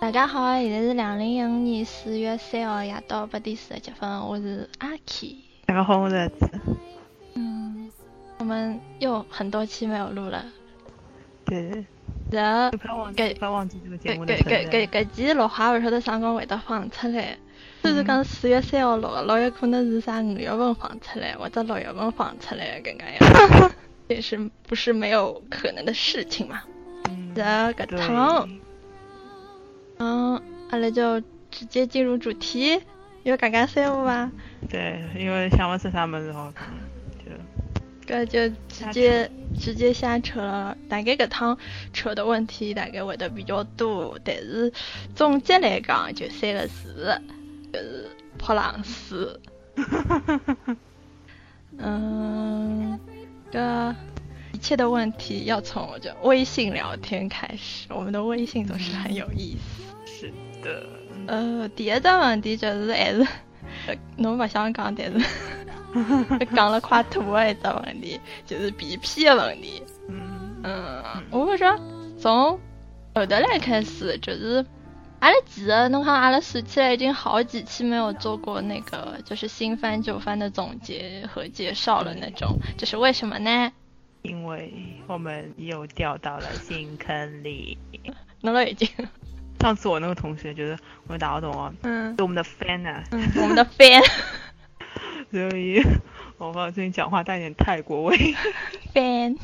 大家好，现在是两零一五年四月三号夜到八点四十七分，我是阿 K。大家好，我是儿子。嗯，我们又很多期没有录了，对，然后给记，不要忘记这个节搿目的搿搿搿存在。搿期录好，勿晓得啥辰光会得放出来。虽然讲四月三号录的，老有可能是啥五月份放出来，或者六月份放出来的搿个样，也是不是没有可能的事情嘛。嗯，然后搿对趟，嗯，阿拉就直接进入主题，有讲讲三五伐？对，因为想不出啥么子好讲，就搿就直接直接瞎扯了。大概搿趟扯的问题大概会得比较多，但是总结来讲就三个字，就是泼冷水。嗯，个一切的问题要从我就微信聊天开始，我们的微信总是很有意思。是的，呃，第一只问题就是还是，呃侬勿想讲，但是 讲了快吐的一只问题，就是 BP 的问题。嗯，嗯，我不说从后头来开始，就是阿拉其实侬看阿拉数起来已经好几期没有做过那个就是新番旧番的总结和介绍了那种，这是为什么呢？因为我们又掉到了新坑里。侬都已经，上次我那个同学就是我们大学同学，嗯。是我们的 fan 啊，嗯，我们的 fan 所以我发现最近讲话带点泰国味。fan，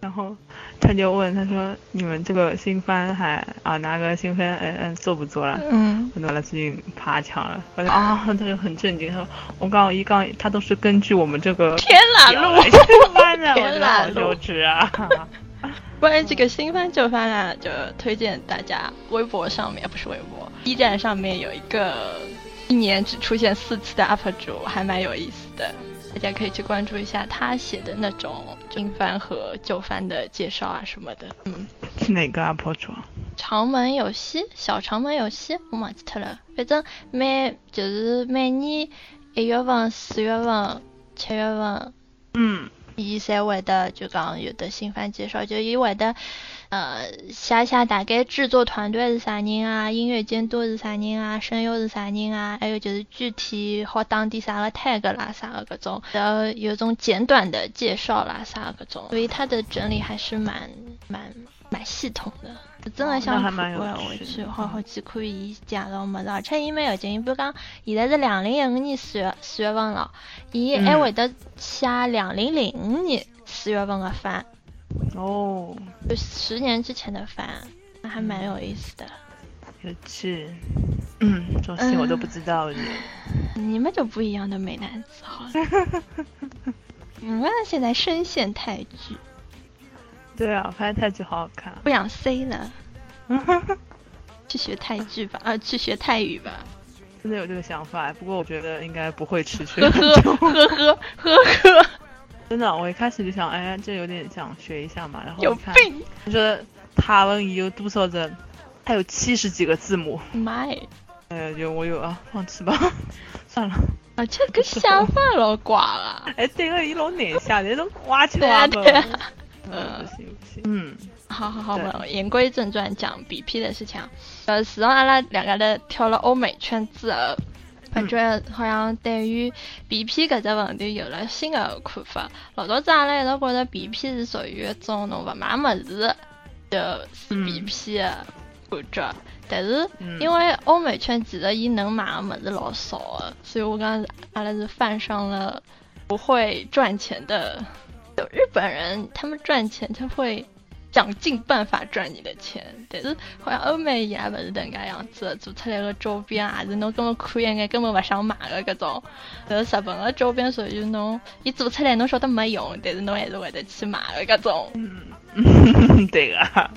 然后他就问他说：“你们这个新番还啊拿个新番嗯嗯做不做了？”嗯，我拿了最近爬墙了，我就啊，他就很震惊，他说我刚刚一刚他都是根据我们这个天哪路来翻的，我天觉得哪路好羞耻啊！关于这个新番旧番啊，就推荐大家微博上面不是微博，B 站上面有一个一年只出现四次的 UP 主，还蛮有意思的，大家可以去关注一下他写的那种新番和旧番的介绍啊什么的。嗯，是哪个 UP 主啊？长门游戏，小长门游戏，我忘记脱了。反正每就是每年一月份、四月份、七月份。嗯伊侪会得就讲有的新番介绍，就伊会得呃写写大概制作团队是啥人啊，音乐监督是啥人啊，声优是啥人啊，还有就是具体好打点啥个 tag 啦啥个各种，然后有种简短的介绍啦啥各种，所以他的整理还是蛮蛮蛮系统的。真的想那还看蛮有我回去好好去看伊介绍物事，而且伊蛮有劲。伊比如讲，现在是两零一五年四月四月份了，伊还嗯会得写两零零五年四月份的番，哦，就十年之前的番，那还蛮有意思的。有趣。嗯，这些我都不知道的。你们就不一样的美男子，好了。你们现在深陷泰剧，对啊，发现泰剧好好看。不想 C 了，去学泰剧吧，啊，去学泰语吧。真的有这个想法，不过我觉得应该不会持续 呵。呵呵呵呵呵，真的，我一开始就想，哎，这有点想学一下嘛。然后有，病！我觉得塔文语有多少人？它有七十几个字母。妈耶！哎，就我有啊，放弃吧，算了。啊，这个想法老怪了。哎，对个，伊老难写，那种挖起来啊嗯，不行不行。嗯，好好好，我我言归正传，讲 BP 的事情啊。呃，自从阿拉两个人跳了欧美圈之后，反正好像对于 BP 搿只问题有了新的看法。老早子阿拉一直觉得 BP 是属于一种侬勿买物事就是嗯 BP 的感觉。但是嗯因为欧美圈其实伊能买的物事老少的，所以我讲阿拉是犯上了不会赚钱的。就日本人他们赚钱他会想尽办法赚你的钱，但是好像欧美也不是这个样子，做出来的周边也是侬根本看一眼根本不想买的搿种。但是日本的周边属于侬，伊做出来侬晓得没用，但是侬还是会得去买的搿种。嗯，对个，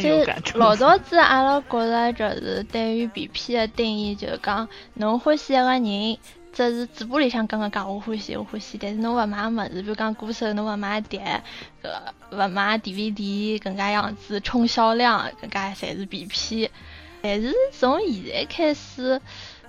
就感触。老早子阿拉觉着就是对于 BP 的定义，就是讲侬欢喜一个人，只是嘴巴里向刚刚讲我欢喜我欢喜，但是侬勿买物事，比如讲歌手侬勿买碟，搿勿买 DVD，搿能介样子冲销量，搿介侪是屁屁。但是从现在开始，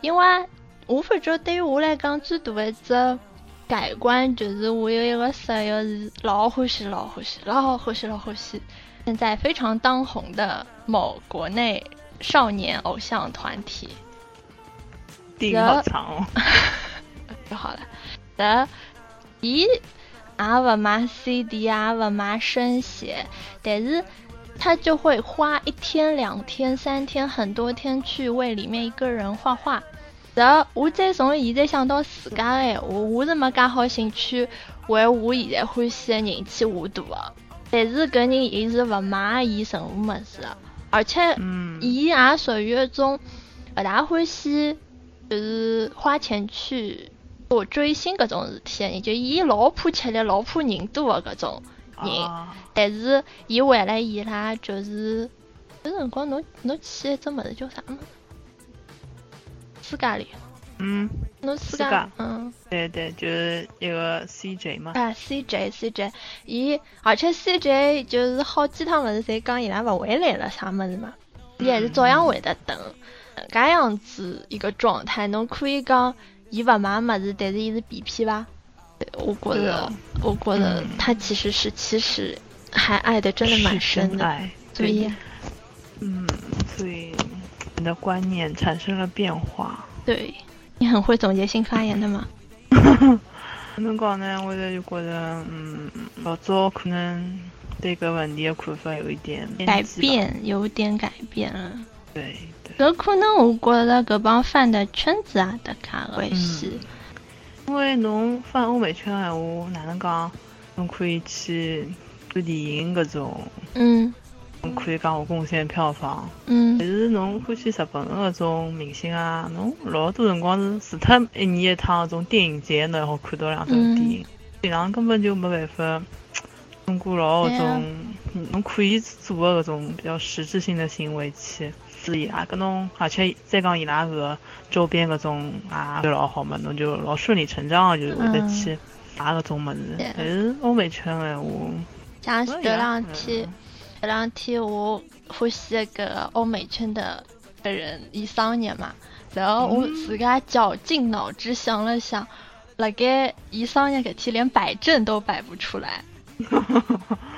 因为我发觉对于我来讲最大的一只改观，就是我有一个室友是老欢喜老欢喜老欢喜老欢喜，现在非常当红的某国内少年偶像团体。电影好长哦。就好了。呃，伊也勿买 CD 也勿买声写，但是他就会花一天、两天、三天、很多天去为里面一个人画画。然后我再从现在想到自家的闲话，我是没介好兴趣为我现在欢喜的人去画图的。但是搿人伊是勿买伊任何物事的，而且伊也属于一种勿大欢喜。就是花钱去做追星搿种事体，就伊老怕吃力、老怕人多的搿种人。但是伊为了伊拉，就是有辰光侬侬去一只物事叫啥物事？私家里。嗯。侬私家。嗯。对对，就是一个 CJ 嘛。啊，CJ CJ，伊而且 CJ 就是好几趟物事侪讲伊拉勿回来了啥物事嘛，伊还是照样会得等。搿样子一个状态，侬可以讲伊勿买物事，但是伊是 B P 伐？我觉得，我觉得他其实是其实还爱的真的蛮深的，所以，嗯，所以你的观念产生了变化。对，你很会总结性发言的嘛？能讲呢？我就觉得，嗯，老早可能对个问题的看法有一点改变，有点改变了。对。搿可能我觉着搿帮饭的圈子啊的卡关系，因为侬翻欧美圈闲话，哪能讲？侬可以去做电影搿种，嗯，侬可以讲我贡献票房，嗯，但是侬欢喜日本搿种明星啊，侬老多辰光是除脱一年一趟搿种电影节，侬好看到两场电影，平常根本就没办法通过老搿种侬可以做的搿种比较实质性的行为去。是呀，搿侬而且再讲伊拉个周边搿种啊，老好嘛，侬就老顺理成章的就会得去买搿种物事。但是欧美圈闲话，像是这两天，这两天我欢喜一个欧美圈的的人，伊生日嘛，然后我自家绞尽脑汁想了想，辣盖伊生日搿天连摆正都摆不出来。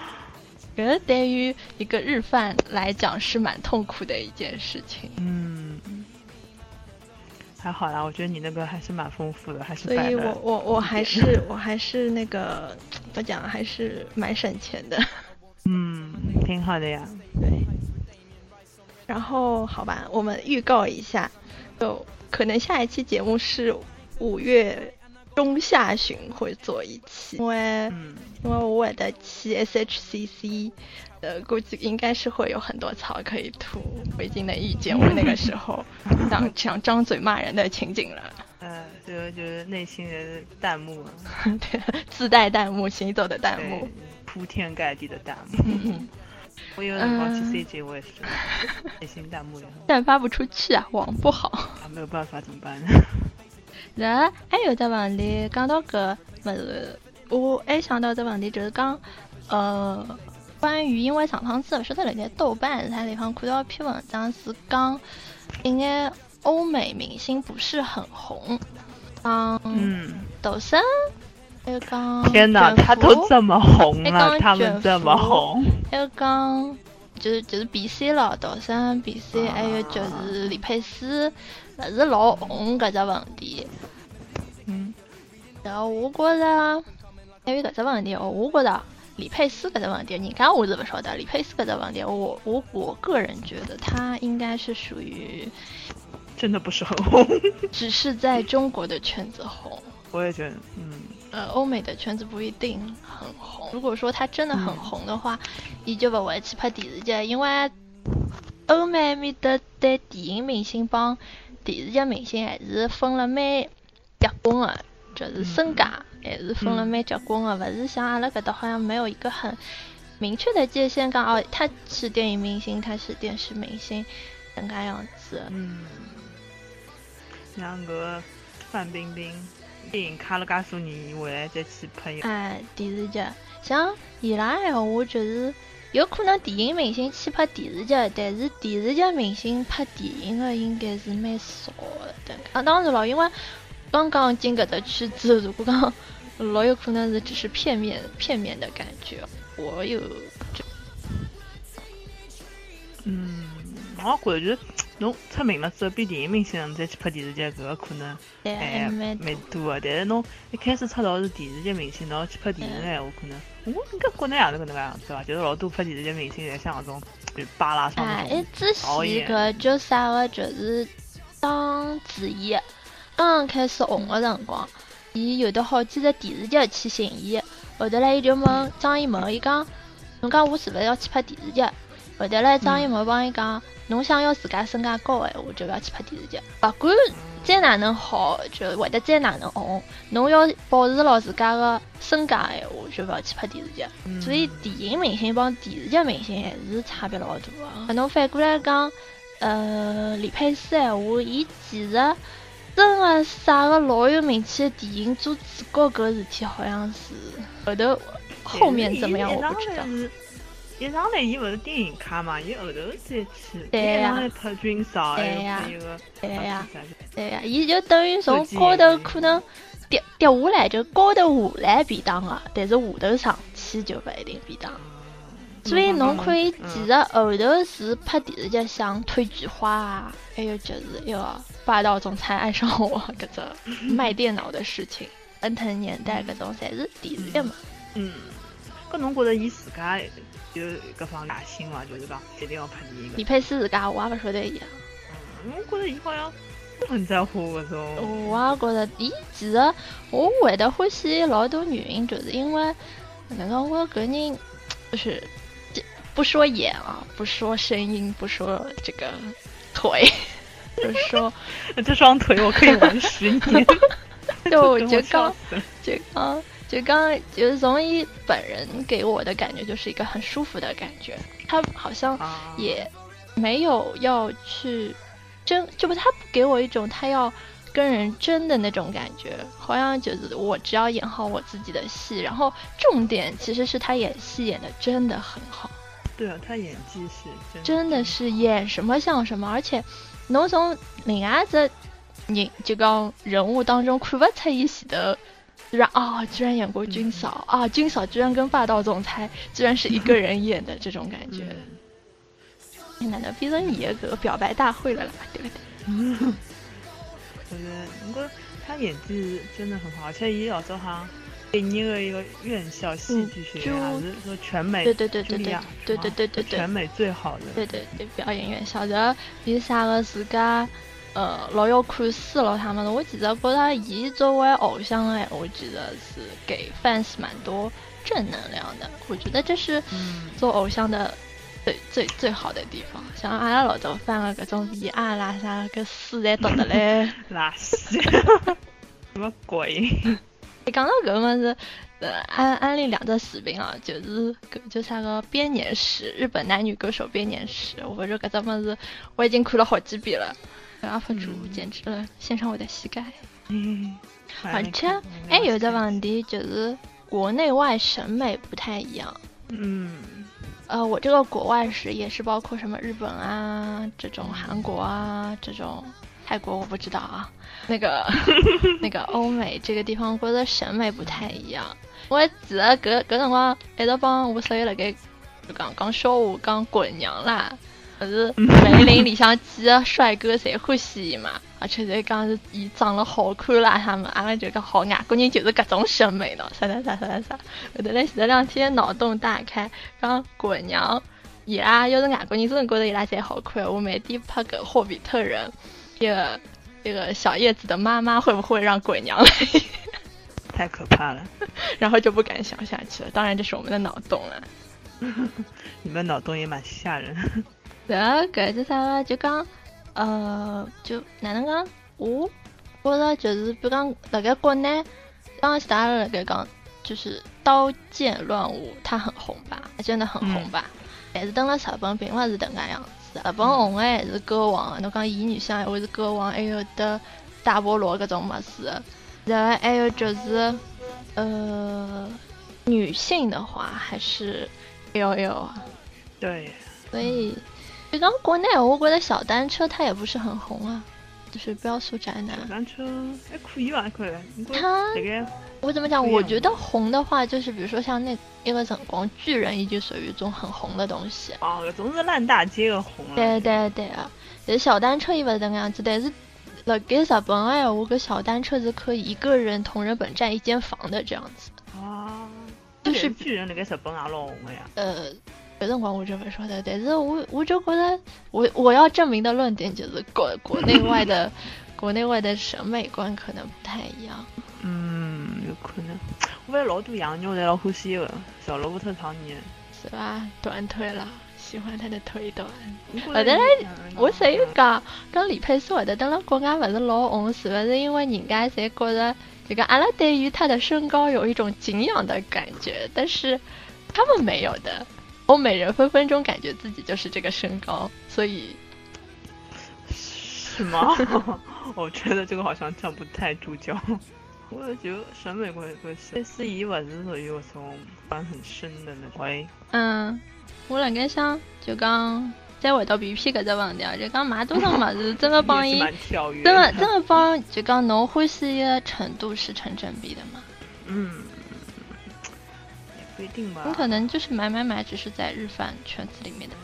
这对于一个日饭来讲是蛮痛苦的一件事情。嗯，还好啦，我觉得你那个还是蛮丰富的，还是。所以我我我还是我还是那个怎么讲，还是蛮省钱的。嗯，挺好的呀。对。然后好吧，我们预告一下，就可能下一期节目是五月。中下旬会做一期，因为因为我的期 SHCC，呃，估计应该是会有很多草可以吐，我已经能预见我那个时候 想想张嘴骂人的情景了。呃，就就是内心的弹幕，对，自带弹幕行走的弹幕，铺天盖地的弹幕。我有辰光去 CG，我也是内心弹幕也，但发不出去啊，网不好。啊，没有办法，怎么办呢？然后还有只问题，讲到搿物事，我还想到只问题，就是讲，呃，关于因为上趟子勿晓得辣盖豆瓣啥地方看到一篇文章，是讲，一眼欧美明星不是很红，嗯，抖森，还有讲，天哪，他都这么红了，他们这么红，还有讲，就是就是 B C 了，抖森 B C，还有就是李佩斯。勿是老红搿只问题，嗯，然后我觉着，关于搿只问题，我觉着李佩斯搿只问题，人家我是勿晓得。李佩斯搿只问题，我我我个人觉得他应该是属于真的不是很红，只是在中国的圈子红。我也觉得，嗯，呃，欧美的圈子不一定很红。如果说他真的很红的话，伊就勿会去拍电视剧，因为欧美面的对电影明星帮。电视剧明星还是分了蛮结棍的，就是身价还是分了蛮结棍的，勿是像阿拉搿搭好像没有一个很明确的界限，讲哦，他是电影明星，他是电视明星，能介样子。嗯，像个范冰冰电影卡了介许多年回来再去拍。哎，电视剧，像伊拉闲话就是有可能电影明星去拍电视剧，但是电视剧明星拍电影的应该是蛮少的。啊，当然了，因为刚刚进搿只圈子，如果讲老有可能是只是片面片面的感觉。我有就，嗯，我感觉侬出名了之后变电影明星，侬再去拍电视剧，搿个可能哎蛮多的。但是侬一开始出道是电视剧明星，侬要去拍电影的闲话，可能我应该国内也是搿能介样子伐？就是老多拍电视剧明星侪像搿种就巴拉上哎，那种之前搿叫啥个，就是当主演，刚刚开始红个辰光，伊有得好几只电视剧去寻伊，后头来伊就问张艺谋，伊讲，侬讲我是勿是要去拍电视剧？后头来张艺谋帮伊讲，侬想要自家身价高个闲话，就勿要去拍电视剧，勿管再哪能好，就会得再哪能红，侬要保持牢自家个身价个闲话，就勿要去拍电视剧。嗯所以电影明星帮电视剧明星还是差别老大个。侬反过来讲，呃，李佩斯闲话，伊其实真个啥个老有名气的电影做主角搿事体，好像是后头后面怎么样我不知道。一上来伊勿是电影咖嘛，伊后头再去，拍军嫂，还有对呀对呀对呀，伊就等于从高头可能跌跌下来，就高头下来便当个，但是下头上去就勿一定便当。所以侬可以嗯其实后头是拍电视剧，像《推菊花》啊，还有就是一个《霸道总裁爱上我》搿只卖电脑的事情，恩腾年代搿种侪是电视剧嘛。嗯，搿侬觉着伊自家有搿方野心嘛？就是讲一定要拍电影李搿。佩斯自家我也勿晓得伊啊，嗯我觉着伊好像不很在乎搿种。我也觉着伊其实我会得欢喜老多原因，就是因为哪能我搿人就是不说眼啊，不说声音，不说这个腿，就说这双腿我可以玩十年。就就刚就刚就刚就是从一本人给我的感觉就是一个很舒服的感觉，他好像啊也没有要去争，就不他不给我一种他要跟人争的那种感觉，好像就是我只要演好我自己的戏，然后重点其实是他演戏演的真的很好，对啊，他演技是真真的是演什么像什么，而且侬从另外一只人就讲人物当中看不出伊前头。居然啊、居然演过军嫂、啊！军嫂居然跟霸道总裁居然是一个人演的这种感觉，嗯哪能变成你的搿个表白大会了啦？对不对？就是不过他演技真的很好，而且伊老早好像毕业的一个院校戏剧学院，嗯还是说全美对对对对对对对对对对全美最好的。对对对，表演院校的比啥个自家呃老要看书咯，他们的，我其实觉得伊作为偶像的闲话，其实是给 fans 蛮多正能量的。我觉得这是嗯做偶像的最最最好的地方。像阿拉老早翻个搿种 VR 啦啥个书侪读得来。垃圾，什么鬼？你讲到搿么子，呃，安安利两只视频啊，就是搿叫啥个编年史，日本男女歌手编年史。我觉着搿只么子我已经看了好几遍了，UP 主嗯简直了，献上我的膝盖。嗯，而且还有一个问题就是国内外审美不太一样。嗯呃，我这个国外是也是包括什么日本啊，这种韩国啊，这种泰国我不知道啊，那个 那个欧美这个地方，我觉得审美不太一样。我记得搿搿辰光一直帮我室友辣盖就讲讲笑话，讲滚娘啦，可是梅林里向几个帅哥侪欢喜伊嘛，而且侪讲是伊长得好看啦，他们阿拉就讲好外国人就是搿种审美的，啥啥啥啥啥。后头来前头两天脑洞大开，讲滚娘，伊拉要是外国人真的觉得伊拉侪好看，我每天拍个霍比特人，这个这个小叶子的妈妈会不会让鬼娘来？太可怕了，然后就不敢想下去了。当然这是我们的脑洞了。你们脑洞也蛮吓人。搿搿是啥个？就讲，呃，就哪能讲？我觉着就是，比如讲，辣盖国内，刚刚其他人辣盖讲，就是《刀剑乱舞》它很红吧，真的很红吧。但是等了日本并勿是迭个样子，日本红的还是歌王，侬讲演女向还会是歌王，还有得大菠萝搿种物事。然后还有就是，呃，女性的话还是 L L 啊，对，所以就刚国内，我国的小单车它也不是很红啊，就是不要说宅男。小单车还可以吧，还可以。它我怎么讲？我觉得红的话，就是比如说像那一个辰光，巨人已经属于一种很红的东西。啊，搿种是烂大街的红了。对对对啊，但小单车伊勿是这个样子，但是辣盖日本的闲话，搿小单车是可以一个人同人本占一间房的这样子。啊，就是巨人那个日本也老红的呀。呃，有辰光我这么说的，但是我我就觉得我我要证明的论点就是国国内外的 国内外的审美观可能不太一样。嗯，有可能。我发现老多洋妞侪老欢喜的，小萝卜特长年。是吧？短腿了，喜欢他的腿短。后后头来，我谁有讲，讲李佩斯会得等了国外勿是老红，是勿是因为人家侪觉得这个阿拉对于他的身高有一种敬仰的感觉，但是他们没有的。欧美人分分钟感觉自己就是这个身高，所以是吗？我觉得这个好像站不太住脚。我就审美观关系，类似于勿是属于那种观很深的那种。嗯，我两个想就讲再回到 BP 搿只问题啊，就讲买多少物事真的帮伊。真的真的帮就讲侬欢喜的程度是成正比的嘛？嗯，也不一定吧。你可能就是买买买，只是在日饭圈子里面的。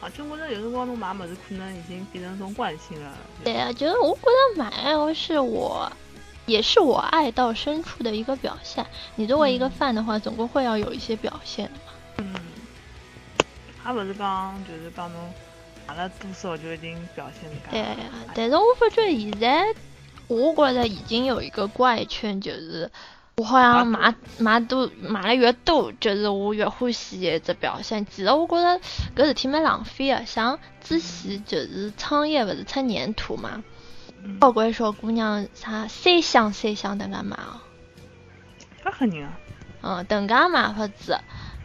啊，就我觉得有辰光侬买物事可能已经变成一种惯性了。对啊，就是我觉得买哦是我，也是我爱到深处的一个表现。你作为一个饭的话，总归会要有一些表现的嘛。嗯，还不是讲就是讲侬买了多少就一定表现。对呀、但是我发觉现在，我觉得已经有一个怪圈，就是我好像买买多买了越多，就是我越欢喜的一只表现。其实我觉得搿事体蛮浪费的，像之前就是创业勿是出粘土嘛，嗯，交关小姑娘啥三箱三箱等介买哦，搿吓人啊！嗯，等介买法子，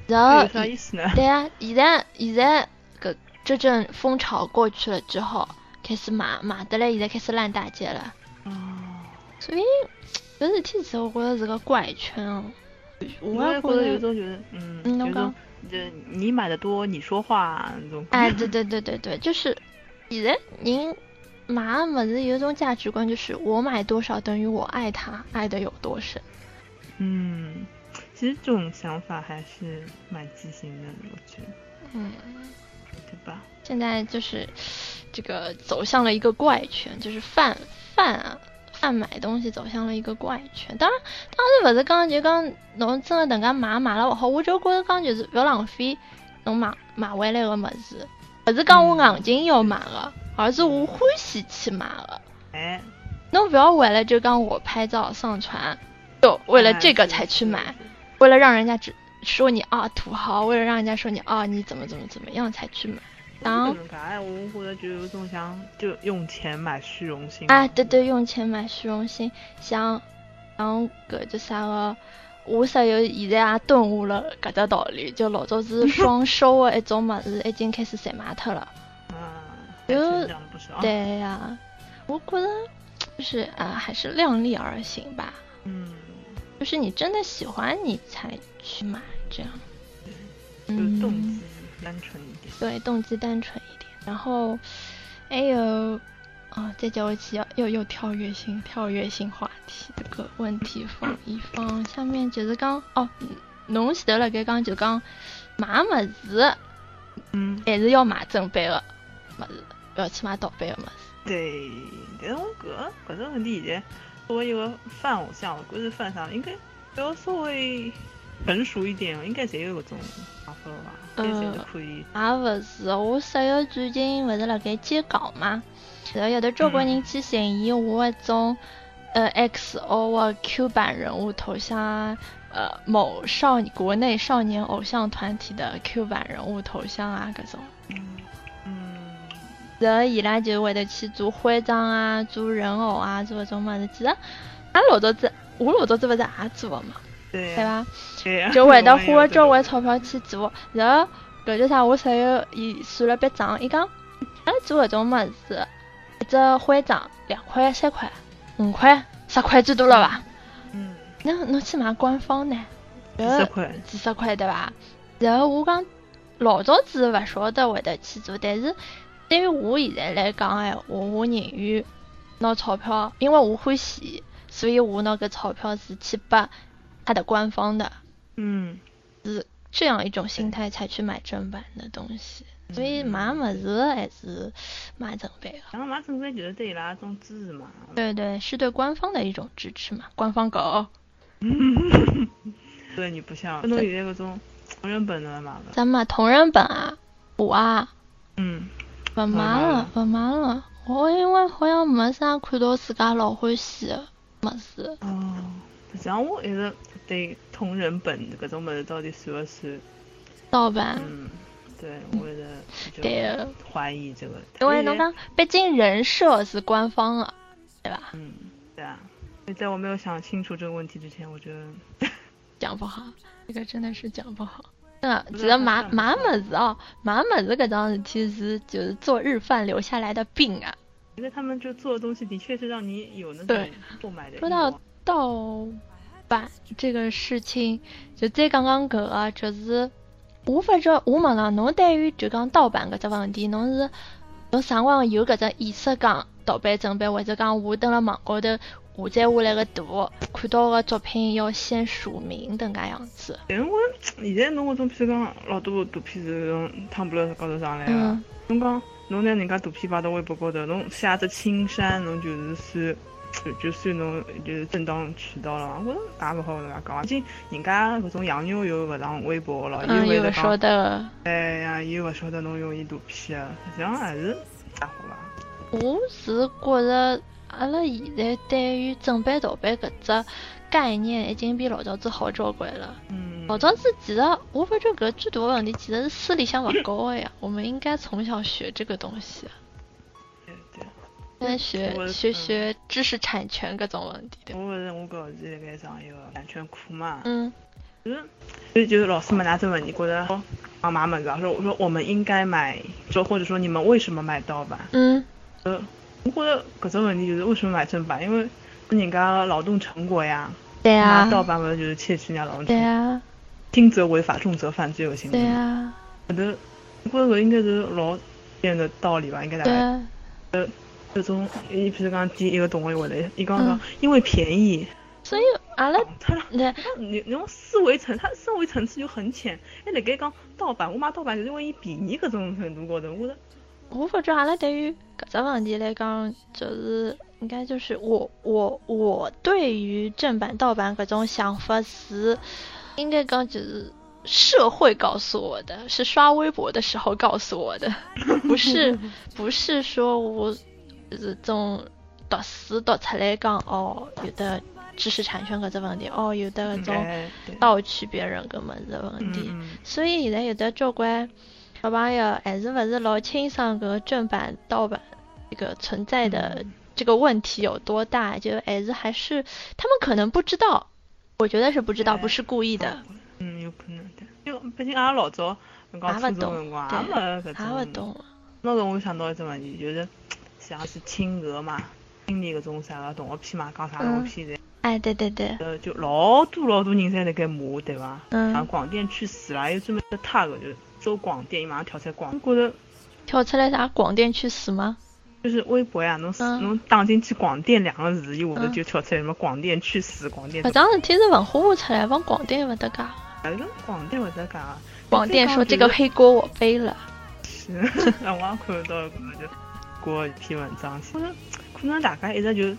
然后有啥意思呢？对啊，现在现在搿这阵风潮过去了之后，开始买买得来，现在开始烂大街了。哦，所以搿事体其实我觉得是个怪圈哦。我我也也觉觉得有得，种觉得，嗯，嗯侬有种就你买的多，你说话那种。哎，对对对对对，就是现在人买的物事有一种价值观，就是我买多少等于我爱他，爱的有多深。嗯，其实这种想法还是蛮畸形的，我觉得，嗯，对吧？现在就是这个走向了一个怪圈，就是泛泛啊。贩买东西走向了一个怪圈，当然，当然勿是讲就讲侬真的等介买买了勿好，我就觉得讲就是勿要浪费侬买买回来个么子，勿是讲我硬劲要买个，而是我欢喜去买个。哎，侬不要为了就讲我拍照上传，就为了这个才去买，为了让人家只说你啊土豪，为了让人家说你啊你怎么怎么怎么样才去买。当这种哎，我觉得就有种想就用钱买虚荣心。啊，对对，用钱买虚荣心，像像搿叫啥个，我室友现在也顿悟了搿只道理，就老早子双收的一种物事，已经开始赚卖脱了。嗯，有还成长了不少。，对呀、我觉得就是啊，还是量力而行吧。嗯，就是你真的喜欢，你才去买，这样。就是嗯，动机单纯一点。对，动机单纯一点。然后还有啊，再叫我起要又又跳跃性跳跃性话题，这个问题放一放。下面就是讲哦，侬前头辣盖讲就讲买物事嗯，还是要买正版的物事，不要去买盗版的物事。对，但是我搿搿种问题现在作为一个饭偶像，我估计饭上应该要稍微成熟一点，应该侪有搿种想法吧，呃应该侪是可以。也勿是，我室友最近勿是辣盖接稿嘛，然后有的交关人去寻伊我一种呃 XO 的 Q 版人物头像啊，呃某少国内少年偶像团体的 Q 版人物头像啊搿种，嗯嗯，然后伊拉就会得去做徽章啊，做人偶啊，做搿种物事。其实俺老早子，我老早子勿是也做的嘛，对对伐？对呀，就会得花交关钞票去做，然后搿叫啥？我室友伊算了笔账，伊讲，阿拉做搿种物事，一只徽章两块三块，五块、十块最多了吧？嗯，那侬去买官方呢？几十块，几十块对伐？然后我讲老早子勿晓得会得去做，但是对于我现在来讲闲话，我宁愿拿钞票，因为我欢喜，所以我拿搿钞票是去拨它的官方的，嗯，是这样一种心态才去买正版的东西。所以买么子还是买正版的。然后买正版就是对伊拉一种支持嘛。对对，是对官方的一种支持嘛，官方狗。对你不像，侬现在搿种同人本的买伐？咱买同人本啊？我啊，嗯，勿买了，勿买了。我因为好像没啥看到自家老欢喜的物事。哦，实际上我一直对同人本搿种物事到底算勿算盗版？嗯，对，我一直对怀疑这个。因为侬讲，毕竟人设是官方的，对吧？嗯，对啊。所以在我没有想清楚这个问题之前，我觉得 讲不好，这个真的是讲不好。嗯，只要买买么子哦，买么子搿桩事体是就是做日饭留下来的病啊。因为他们就做的东西的确是让你有那种购买的。说到盗版这个事情，就再讲讲搿个，就是我发觉我问了侬，对于就讲盗版搿只问题，侬是侬啥辰光有搿只意识讲盗版正版，或者讲我登了网高头。下载下来个图，看到个作品要先署名，等噶样子。但是我现在侬搿种，譬如讲老多图片是从汤布勒高头上来个，侬讲侬拿人家图片发到微博高头，侬写只青山，侬就是算就就算侬就是正当渠道了。我也勿好跟人家讲，毕竟人家搿种洋妞又勿上微博了，又会得讲，哎呀，又勿晓得侬用伊图片个，实际上还是还好吧。我是觉着。阿拉现在对于正版盗版搿只概念已经比老早子好交关了。嗯。老早子其实我发觉搿最大的问题其实是思里向勿高的呀。我们应该从小学这个东西。对对。应该学学学知识产权各种问题的。我勿是我搿是辣盖上一个版权课嘛。嗯。就是，所以就是老师问哪只问题，觉得啊妈们子说我说我们应该买，说或者说你们为什么买盗版？嗯。呃。我觉得搿种问题就是为什么买正版？因为人家劳动成果呀。对啊。盗版不就是窃取人家劳动成果？对啊。轻则违法，重则犯罪恶行为。对啊。搿个，我觉着应该是老简的道理吧，应该大概。呃，这种，你比如讲第一个同学回来，伊讲讲因为便宜。所以阿拉，他那你你用思维层，他思维层次就很浅。还辣盖讲盗版，我买盗版就是因为伊便宜搿种程度高头，我。我发觉阿拉对于搿只问题来讲，就是应该就是我我我对于正版盗版搿种想法是，应该讲就是社会告诉我的，是刷微博的时候告诉我的，不是 不是说我就是种读书读出来讲哦，有的知识产权搿只问题，哦有的搿种盗取别人搿么子问题，所以现在有的交关。小朋友还是勿是老清爽，个正版盗版这个存在的这个问题有多大？就还是还是他们可能不知道，我觉得是不知道，不是故意的。嗯，有可能的。就毕竟阿拉老早刚初中辰光，也没搿种。也不懂。那个我想到一只问题，就是像是亲俄嘛，今年搿种啥个动画片嘛，讲啥动画片侪。哎，对对对。呃，就老多老多人在那个骂，对伐？嗯。像广电去死啦，有专门的 tag 就是。搜广电，马上跳出来广，觉着跳出来啥？广电去死吗？就是微博呀，侬侬打进去广电两个字，伊下头就跳出来什么广电去死，广电。搿桩事体是文化部出来，帮广电勿得讲。反正广电勿得讲。广电说这个黑锅我背了。是，让我也看到搿么就过一篇文章，可能可能大家一直就。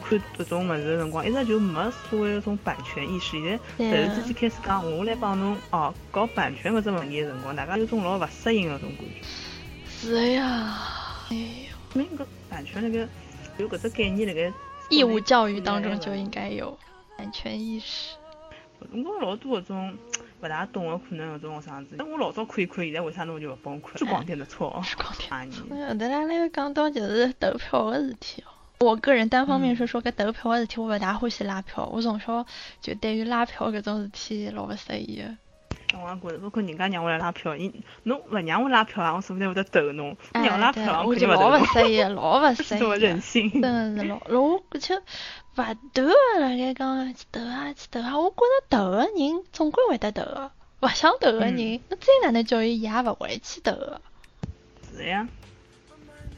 看这种物事的辰光，一直就没所谓那种版权意识。现在突然之间开始讲，我来帮侬哦搞版权搿只问题的辰光，大家有种老勿适应的种感觉。是呀，哎呦，明搿版权那个有搿只概念辣盖义务教育当中就应该有版权意识。我老多搿种勿大懂的，可能搿种学生子，但我老早可以看，现在为啥侬就勿崩溃？是广电的错，是广电。哎呀，得啦，那个讲到就是投票的事体哦。我个人单方面说说搿投票个事体，我勿大欢喜拉票。我从小就对于拉票搿种事体老勿适意我也觉着，包括人家让我来拉票，你侬勿让我拉票啊，我说不定会得投侬。你让拉票，我肯定勿老投勿适意，老勿适这么意。任性。真的是老老，我就勿投个辣盖讲去投啊去投啊，我觉着投个人总归会得投个，勿想投个人，嗯那再哪能叫伊，伊也勿会去投个。是呀，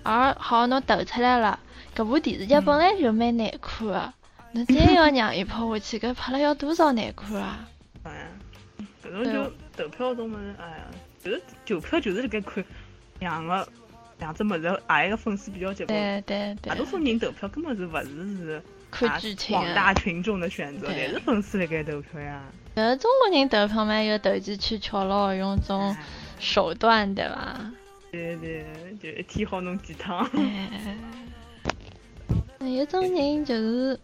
而好，侬投出来了，搿部电视剧本来就蛮难看个，侬再要让伊拍下去，搿拍了要多少难看啊！搿种就投票种物事，哎呀，就是投票就是辣盖看两个两只物事，阿一个粉丝比较结棍。对对对大多，数人投票根本是勿是是看啊剧情广大个。群众的选择，对侪是粉丝辣盖投票呀。搿中国人投票嘛，有投机取巧咯，用种哎手段对伐？对对，就一天好弄几趟。哎，有种人就是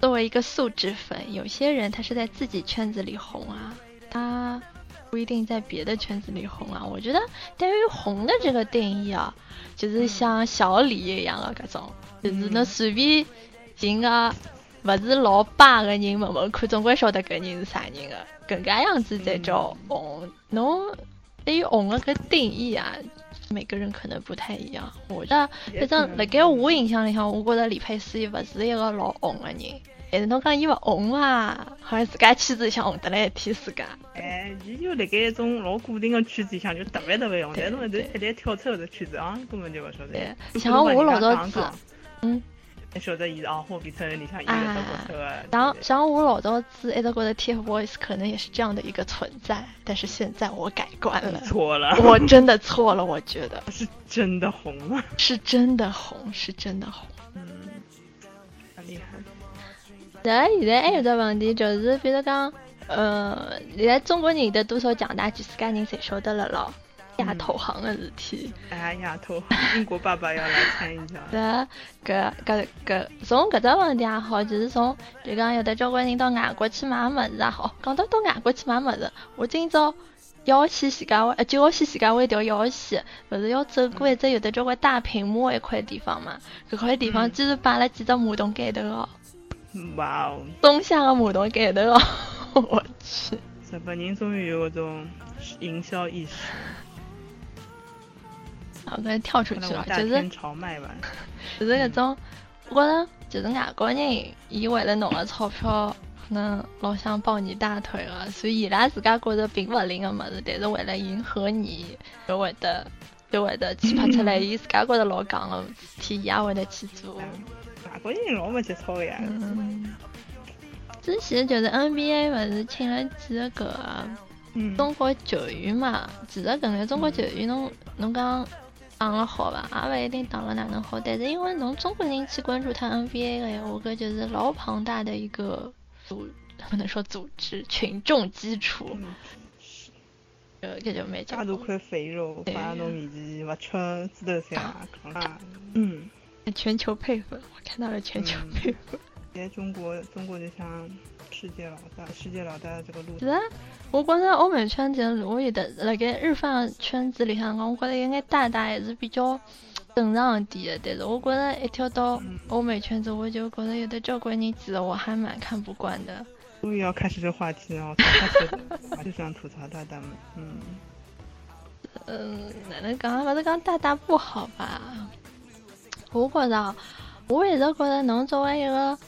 作为一个素质粉，有些人他是在自己圈子里红啊，他不一定在别的圈子里红啊。我觉得对于红的这个定义啊，就是像小李一样的搿种，就是侬随便寻个勿是老巴个人问问看，总归晓得搿人是啥人个，搿介样子才叫红。侬对于红的搿定义啊，每个人可能不太一样。我觉得，反正辣盖我印象里向，我觉得李佩斯也不是一个老红的人。但是侬讲伊勿红啊？好像自家圈子里向红得来一天自家。哎，伊就辣盖一种老固定的圈子里向，就特别特别红，但是侬一旦一旦跳出搿只圈子啊，根本就勿晓得像我老早子嗯，才晓得伊是啊，货币村里向伊搿只角色个。像像我老早子一直觉得 TFBOYS 可能也是这样的一个存在，但是现在我改观了，错了，我真的错了，我觉得是真的红了。是真的红，是真的红。嗯，很厉害。然后现在还有只问题就是，比如讲，呃，现在中国人有得多少强大，全世界人侪晓得了咯。亚投行的事体，哎，丫头，英国爸爸要来参与一下。搿搿搿搿从搿只问题也好，就是从就讲有的交关人到外国去买物事也好，讲到到外国去买物事，我今朝要去徐家汇，呃九号线徐家汇一条要去，勿是要走过一只有的交关大屏幕的一块地方嘛？搿块地方嗯居然摆了几只马桶盖头哦，哇哦，松下的马桶盖头哦，我去。日本人终于有搿种营销意识，好，搿跳出去了，就是。就是那种，我觉着就是外国人，伊为了弄个钞票，可能老想抱你大腿啊，所以伊拉自家觉着并勿灵个物事，但是为了迎合你，就会得就会得去拍出来，伊自家觉着老戆个事体，伊也会得去做。外国人老没节操个呀。嗯，之前就是 NBA 勿是请了几个搿个嗯，中国球员嘛，其实搿眼中国球员侬侬讲打了好伐，也勿一定打了哪能好，但是因为侬中国人去关注他 NBA 个闲话，搿就是老庞大的一个组，不能说组织，群众基础，嗯。呃，搿就蛮结棍介大块肥肉对。放在侬面前，勿吃猪头三扛啊。嗯，全球配粉，我看到了全球嗯配粉。现在中国中国就像世界老大，世界老大的这个路是啊我觉着欧美圈子，我有的辣盖日饭圈子里向讲，我觉着应该大大还是比较正常一点的。但是我觉着一跳到欧美圈子，我就觉着有的交关人其实我还蛮看不惯的。终于要开始这话题了，开始就想吐槽大大们，嗯，嗯，哪能讲？勿是讲大大不好吧？我觉着，我一直觉着侬作为一个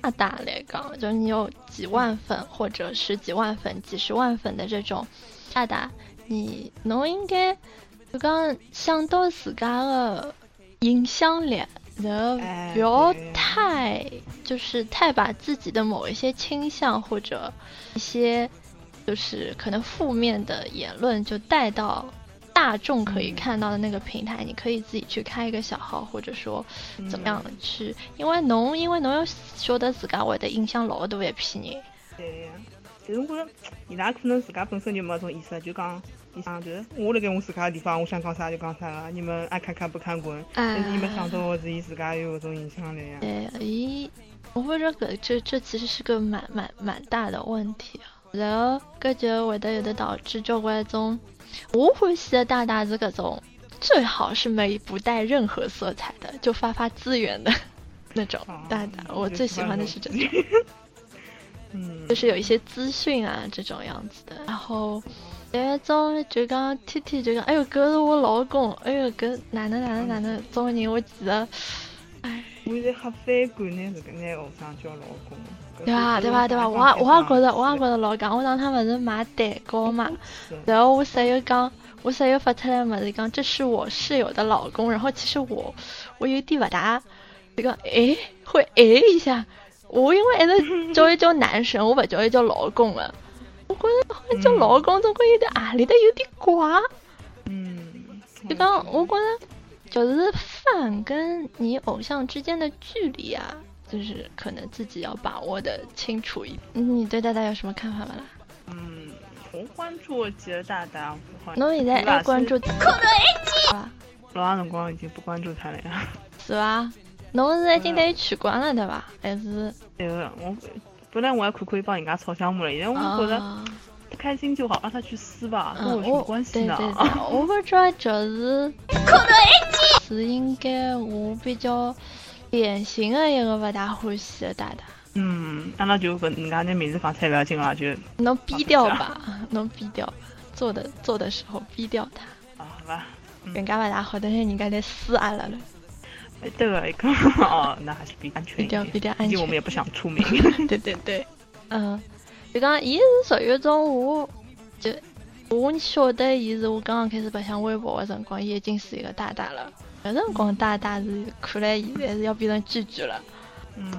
大大来讲，就你有几万粉或者十几万粉、几十万粉的这种大大，你侬应该就讲想到自家的影响力，然后哎不要太就是太把自己的某一些倾向或者一些就是可能负面的言论就带到大众可以嗯看到的那个平台，你可以自己去开一个小号，或者说嗯怎么样去，因为侬因为侬要晓得自家会得影响老大一批人。对呀。但是我觉着伊拉可能自家本身就没搿种意识，就讲伊想就是我辣盖我自家的地方，我想讲啥就讲啥了，你们爱看看不看滚。但是伊没想到的是，伊自家有搿种影响力呀。对，咦，我觉着搿这这其实是个蛮蛮蛮大的问题啊。然后搿就会得有的导致交关种我欢喜的大大是各种，最好是没不带任何色彩的，就发发资源的 那种哦大大。我最喜欢的是这种，嗯，就是有一些资讯啊这种样子的。然后有一种就讲天天就讲，哎哟，搿是我老公，哎哟，搿哪能哪能哪能，种人我记得，哎，我现在很反感呢，这个拿学生叫老公。对吧？对吧？对吧？我也我也觉得，我也觉得老讲。我上趟勿是买蛋糕嘛，然后我室友讲，我室友发出来么子讲，这是我室友的老公。然后其实我我有点勿大，这个哎会哎一下。我因为一直叫伊叫男神，我勿叫伊叫老公了。我觉着好像叫老公总归有点啊，里的有点怪。嗯，就讲我觉着就是饭跟你偶像之间的距离啊。就是可能自己要把握的清楚一点。你对大大有什么看法吗？啦？嗯，我关注几个大大，侬现在还关注？啊，老长辰光已经不关注他了呀。是吧？侬是已经被取关了对吧？还是？对个，我本来我还可可以帮人家炒项目了，现在我觉得不开心就好，让他去撕吧，跟我什么关系呢？我不知道，就是是应该我比较。典型的一个勿大欢喜的大大。嗯，那那就搿人家拿名字放出来不要紧了，就能逼掉吧，能逼掉吧，做的做的时候逼掉他。啊，好吧。人家勿大好，但是人家来撕阿拉了。哎，对个，一个 哦，那还是比较安全一点，比较安全。毕竟我们也不想出名。对对对，嗯，就讲伊是属于种我，就我晓得伊是我刚刚开始白相微博的辰光，伊已经是一个大大了。搿辰光大大是看来现在是要变成拒绝了，嗯，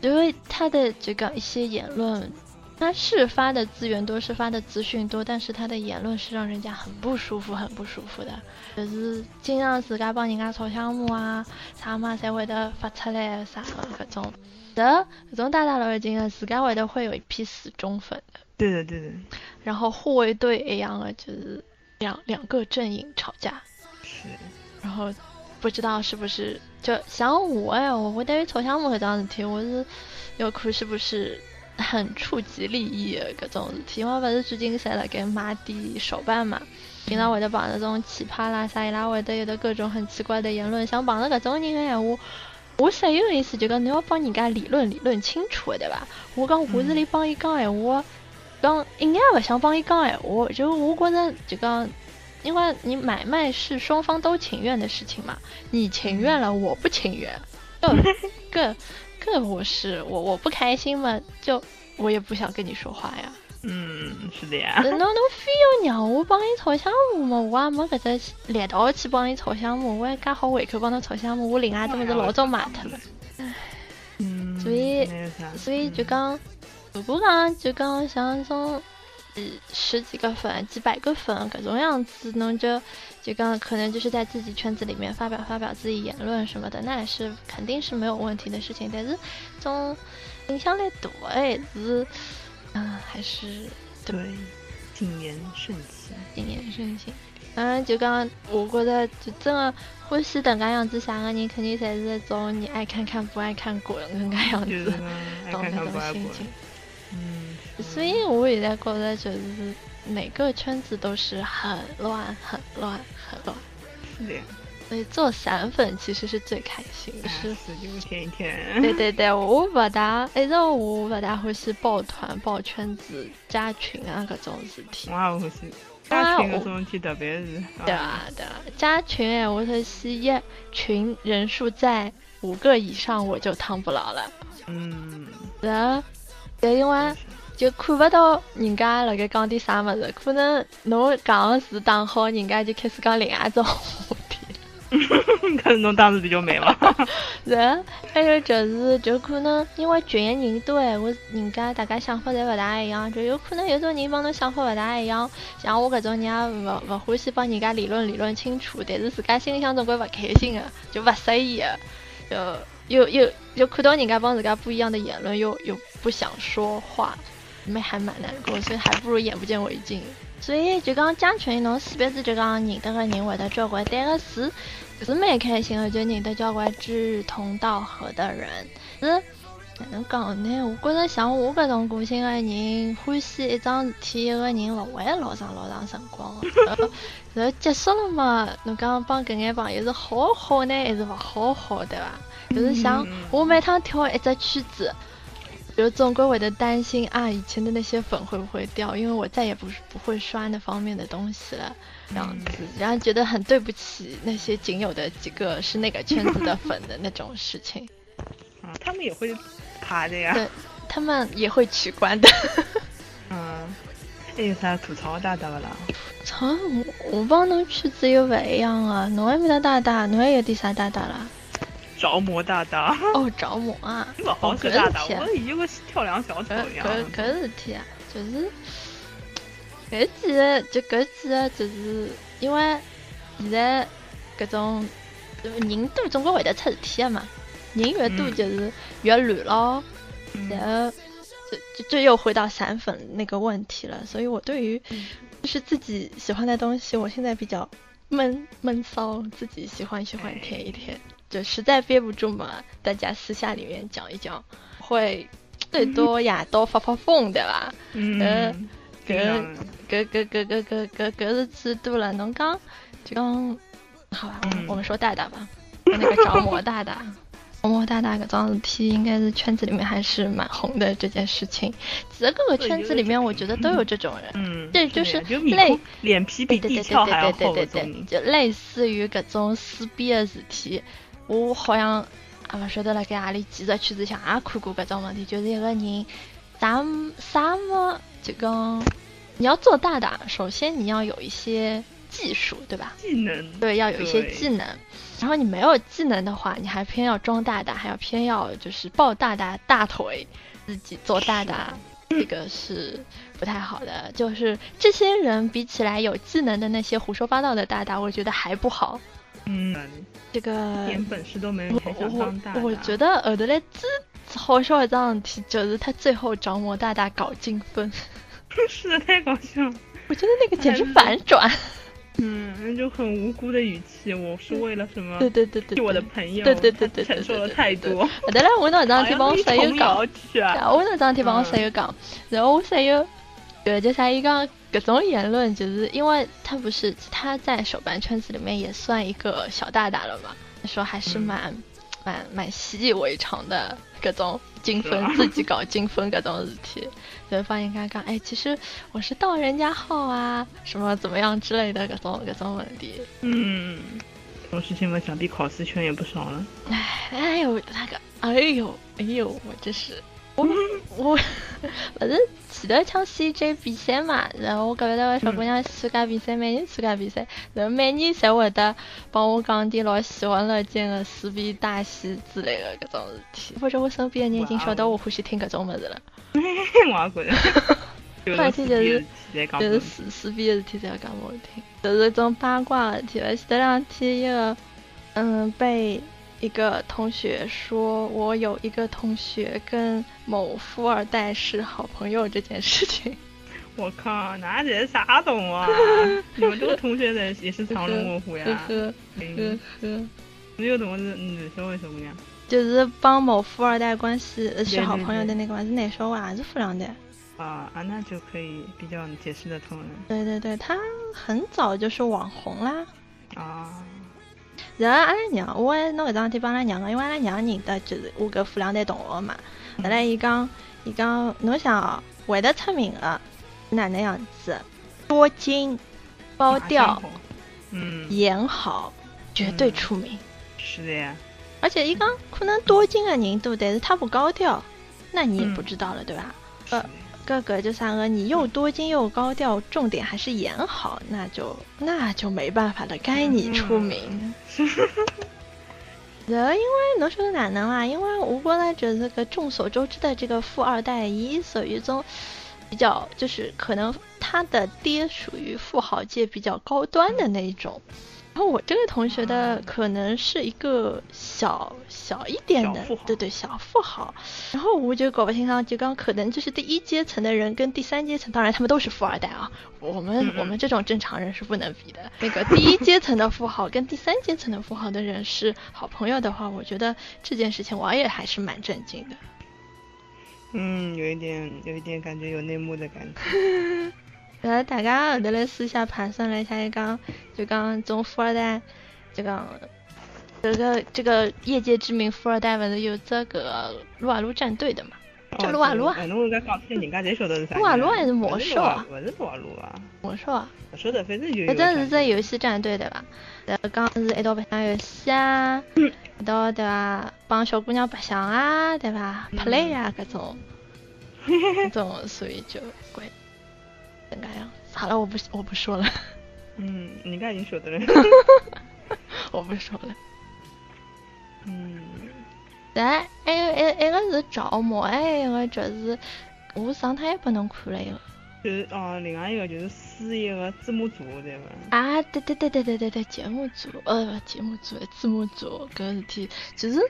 因为他的这个一些言论，他是发的资源多，是发的资讯多，但是他的言论是让人家很不舒服，很不舒服的，就是经常自家帮人家炒项目啊，啥嘛才会得发出来啥搿种，这搿种大大老已经自家会得会有一批死忠粉的，对的对的，然后护卫队一样的就是两两个阵营吵架，是，然后。不知道是不是就像我哎，我我对于炒项目搿桩事体，我是要看是不是很触及利益的搿种事体。我勿是最近在辣盖买点手办嘛，经常会得碰到种奇葩啦啥，伊拉会得有的各种很奇怪的言论。像碰到搿种人的闲话，我室友意思就讲你要帮人家理论理论清楚对吧？我讲我是里帮伊讲闲话，讲一眼勿想帮伊讲闲话，就我觉着就讲。因为你买卖是双方都情愿的事情嘛，你情愿了，我不情愿，个个 我是我我不开心嘛，就我也不想跟你说话呀。嗯，是的呀。那侬非要让我帮你炒项目嘛？我也没搿只力道去帮你炒项目，我还刚好胃口帮侬炒项目，我另外真的是老早买脱了。嗯。所以所以就讲，如果讲就讲像种。十几个粉、几百个粉，各种样子，侬就就刚可能就是在自己圈子里面发表发表自己言论什么的，那也是肯定是没有问题的事情。但是这种影响力大哎是，嗯，还是对，谨言慎行，谨言慎行。嗯，就刚我觉得就真的欢喜等个样子想的人，肯定才是那种你爱看看不爱看滚那个样子，懂那种心情。嗯，所以我现在觉得就是每个圈子都是很乱、很乱、很乱。是的。所以做散粉其实是最开心的，是就天一天。对对对，我不大，一直我不大会是抱团、抱圈子、加群啊，各种事体。我也会是加群搿种事体，特别是。对啊对啊，加群哎，我说是一群人数在五个以上，我就烫不牢了。嗯。是。对，因为就看不到人家辣盖讲点啥么子，可能侬讲个词打好，人家就开始讲另外一种话题。可能侬当时比较美嘛。是，还有就是，就可能因为群人多闲话，人家大家想法侪勿大一样，就有可能有种人帮侬想法勿大一样。像我搿种人，勿勿欢喜帮人家理论理论清楚，但是自家心里向总归勿开心个，就勿适意的，就。又又又看到人家帮自家不一样的言论，又又不想说话，没还蛮难过，所以还不如眼不见为净。所以就讲加群，侬死别子就讲认得个人会得交关，但个是是蛮开心的，就认得交关志同道合的人。是哪能讲呢？我觉着像我搿种个性的人，欢喜一桩事体，一个人勿会老长老长辰光。然后结束了嘛？侬讲帮搿眼朋友是好好呢，还是勿好好，对伐？就是像我每趟跳一只曲子，就总归我的担心啊，以前的那些粉会不会掉？因为我再也不是不会刷那方面的东西了，这样子，然后觉得很对不起那些仅有的几个是那个圈子的粉的那种事情。啊，他们也会爬的呀。对，他们也会取关的。嗯，还有啥吐槽大大不啦？操，我我帮侬圈子又不一样啊！侬还没得大大，侬还有点啥大大啦？着魔大大哦，着魔啊！老好是大大，我以为是跳梁小丑一样。搿搿事体啊，就是搿几个就搿几个，就是因为现在搿种人多，总归会得出事体的嘛。人越多就是越乱咯，然后就就就又回到散粉那个问题了。所以我对于就是自己喜欢的东西，我现在比较闷闷骚，自己喜欢喜欢舔一舔。就实在憋不住嘛，大家私下里面讲一讲，会最多 呀都发发疯对吧？嗯，搿搿搿搿搿搿搿搿是制度了。侬讲就讲好吧，我们说大大吧，那个着魔大大，着魔大大搿桩事体应该是圈子里面还是蛮红的这件事情。其实各个圈子里面，我觉得都有这种人，嗯，这就是类脸皮比地壳还要厚就类似于搿种撕逼的事体。我好像也勿晓得辣盖阿里几个圈子上也看过搿种问题，就是一个人啥啥么就讲你要做大大，首先你要有一些技术，对吧？技能对，要有一些技能。然后你没有技能的话，你还偏要装大大，还要偏要就是抱大大大腿，自己做大大，这个是不太好的。就是这些人比起来有技能的那些胡说八道的大大，我觉得还不好。嗯。这个点本事都没人想当大我觉得后头来最好笑一桩事体，就是他最后着魔大大搞精分，是的，太搞笑了。我觉得那个简直反转。嗯，那种很无辜的语气，我是为了什么？对对对对，替我的朋友，对对对对，承受了太多。对了，我那桩事体帮我室友讲，我那桩事体帮我室友讲，然后我室友。对，就像一个各种言论，就是因为他不是他在手办圈子里面也算一个小大大了嘛，说还是蛮蛮蛮习以为常的各种精分，自己搞精分各种事体，就发现刚刚哎，其实我是盗人家号啊，什么怎么样之类的各种各种问题。嗯，这种事情嘛，想必考试圈也不少了。哎，哎呦那个，哎呦哎呦，我真是。我我不是前头抢 CJ 比赛嘛，然后我隔壁那个小姑娘参加比赛，每年参加比赛，然后每年侪会得帮我讲点老喜闻乐见的撕逼大戏之类的搿种事体。或者我身边的人已经晓得我欢喜听搿种物事了。我也觉得，话题就是就是撕撕逼的事体侪要讲我听，就是种八卦的事体。前头两天一个嗯被。一个同学说，我有一个同学跟某富二代是好朋友这件事情。我靠，那人啥懂啊？你们这个同学在也是藏龙卧虎呀？呵呵呵呵。没有同学是男小孩什么呀？就是帮某富二代关系是好朋友的那个嘛，是男小孩还是富二代？啊啊，那就可以比较解释得通了。对对对，他很早就是网红啦。啊。然后阿拉娘，我还弄搿桩事体帮阿拉娘讲，因为阿拉娘认得就是我搿富两代同学嘛。后来伊讲，伊讲侬想哦，会得出名个哪能样子？多金，高调，嗯，演好，绝对出名。是的呀。而且伊讲可能多金的人多，但是他不高调，那你也不知道了，对吧？呃。哥哥就三个，你又多金又高调，重点还是演好，那就那就没办法了，该你出名。然后因为能说的哪能啦？因为吴国呢，就是个众所周知的这个富二代，伊索于宗比较，就是可能他的爹属于富豪界比较高端的那一种。然后我这个同学的可能是一个小小一点的，对对，小富豪。然后我就搞不清楚，就刚可能就是第一阶层的人跟第三阶层，当然他们都是富二代啊。我们我们这种正常人是不能比的。那个 第一阶层的富豪跟第三阶层的富豪的人是好朋友的话，我觉得这件事情我也还是蛮震惊的。嗯，有一点有一点感觉有内幕的感觉。然后大家后头来私下盘算了一下，就讲就讲种富二代，就讲这个这个业界知名富二代不是有这个撸啊撸战队的嘛？这撸啊撸啊哎，侬搿讲人家侪晓得是啥。撸啊撸还是魔兽啊勿是撸啊撸啊，魔兽啊，勿晓得，反正就有。反正是只游戏战队对伐？然后讲是一道白相游戏啊，一道对伐？帮小姑娘白相啊，对伐？play 啊，搿种，搿种，所以就怪这个样子。好了，我不我不说了，嗯，人家已经晓得了。我不说了。嗯，但还有一一个是着魔，还有一个就是我上趟也拨侬看了一个。就是哦，另外一个就是撕一个字幕组，对伐？啊，对对对对对对对，节目组，呃，不节目组，字幕组，搿事体，其实，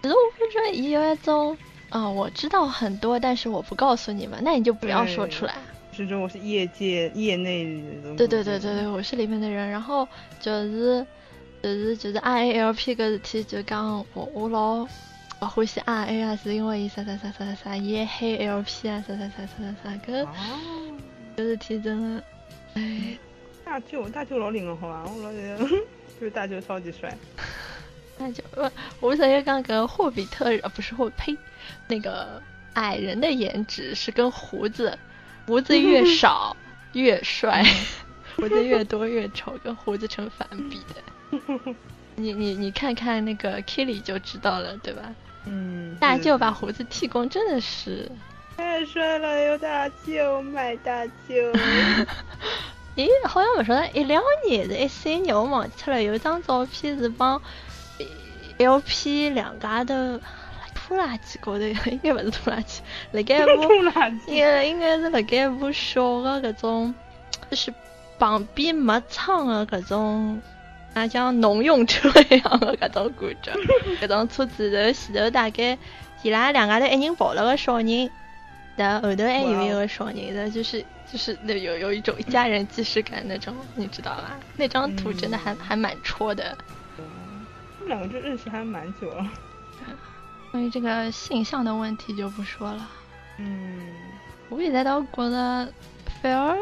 其实我会觉得也有一种，啊、我知道很多，但是我不告诉你们，那你就不要说出来。是说我是业界业内。对对对对对，我是里面的人，然后就是就是就是 R A L P 搿事体，就讲我我老勿欢喜 R A 啊，是因为伊啥啥啥啥啥啥，伊黑 L P 啊，啥啥啥啥啥啥，搿哦，搿事体真的，哎。大舅大舅老灵了，好吧？我老觉得就是大舅超级帅。大舅呃，我想要讲个霍比特人，呃不是霍呸，那个矮人的颜值是跟胡子，胡子越 少越帅，胡子越多越丑，跟胡子成反比的。你你你看看那个 Killy 就知道了，对吧？嗯，大舅把胡子剃光，真的是，太帅了，有大舅买大舅。咦，好像不晓得一两年是一三年，我忘记脱了，有一张照片是帮 LP 两家头拖拉机高头，应该不是拖拉机，辣盖一部。应该应该是辣盖一部小的搿种，就是旁边没窗的搿种，啊像农用车一样的搿种感觉。搿种车子头前头大概伊拉两家头一人抱了个小人，然后后头还有一个小人，然后就是就是那有有一种一家人既视感那种，你知道吧？那张图真的还、还蛮戳的。他们两个就认识还蛮久了。关于这个性向的问题就不说了。嗯，我现在倒觉得，反而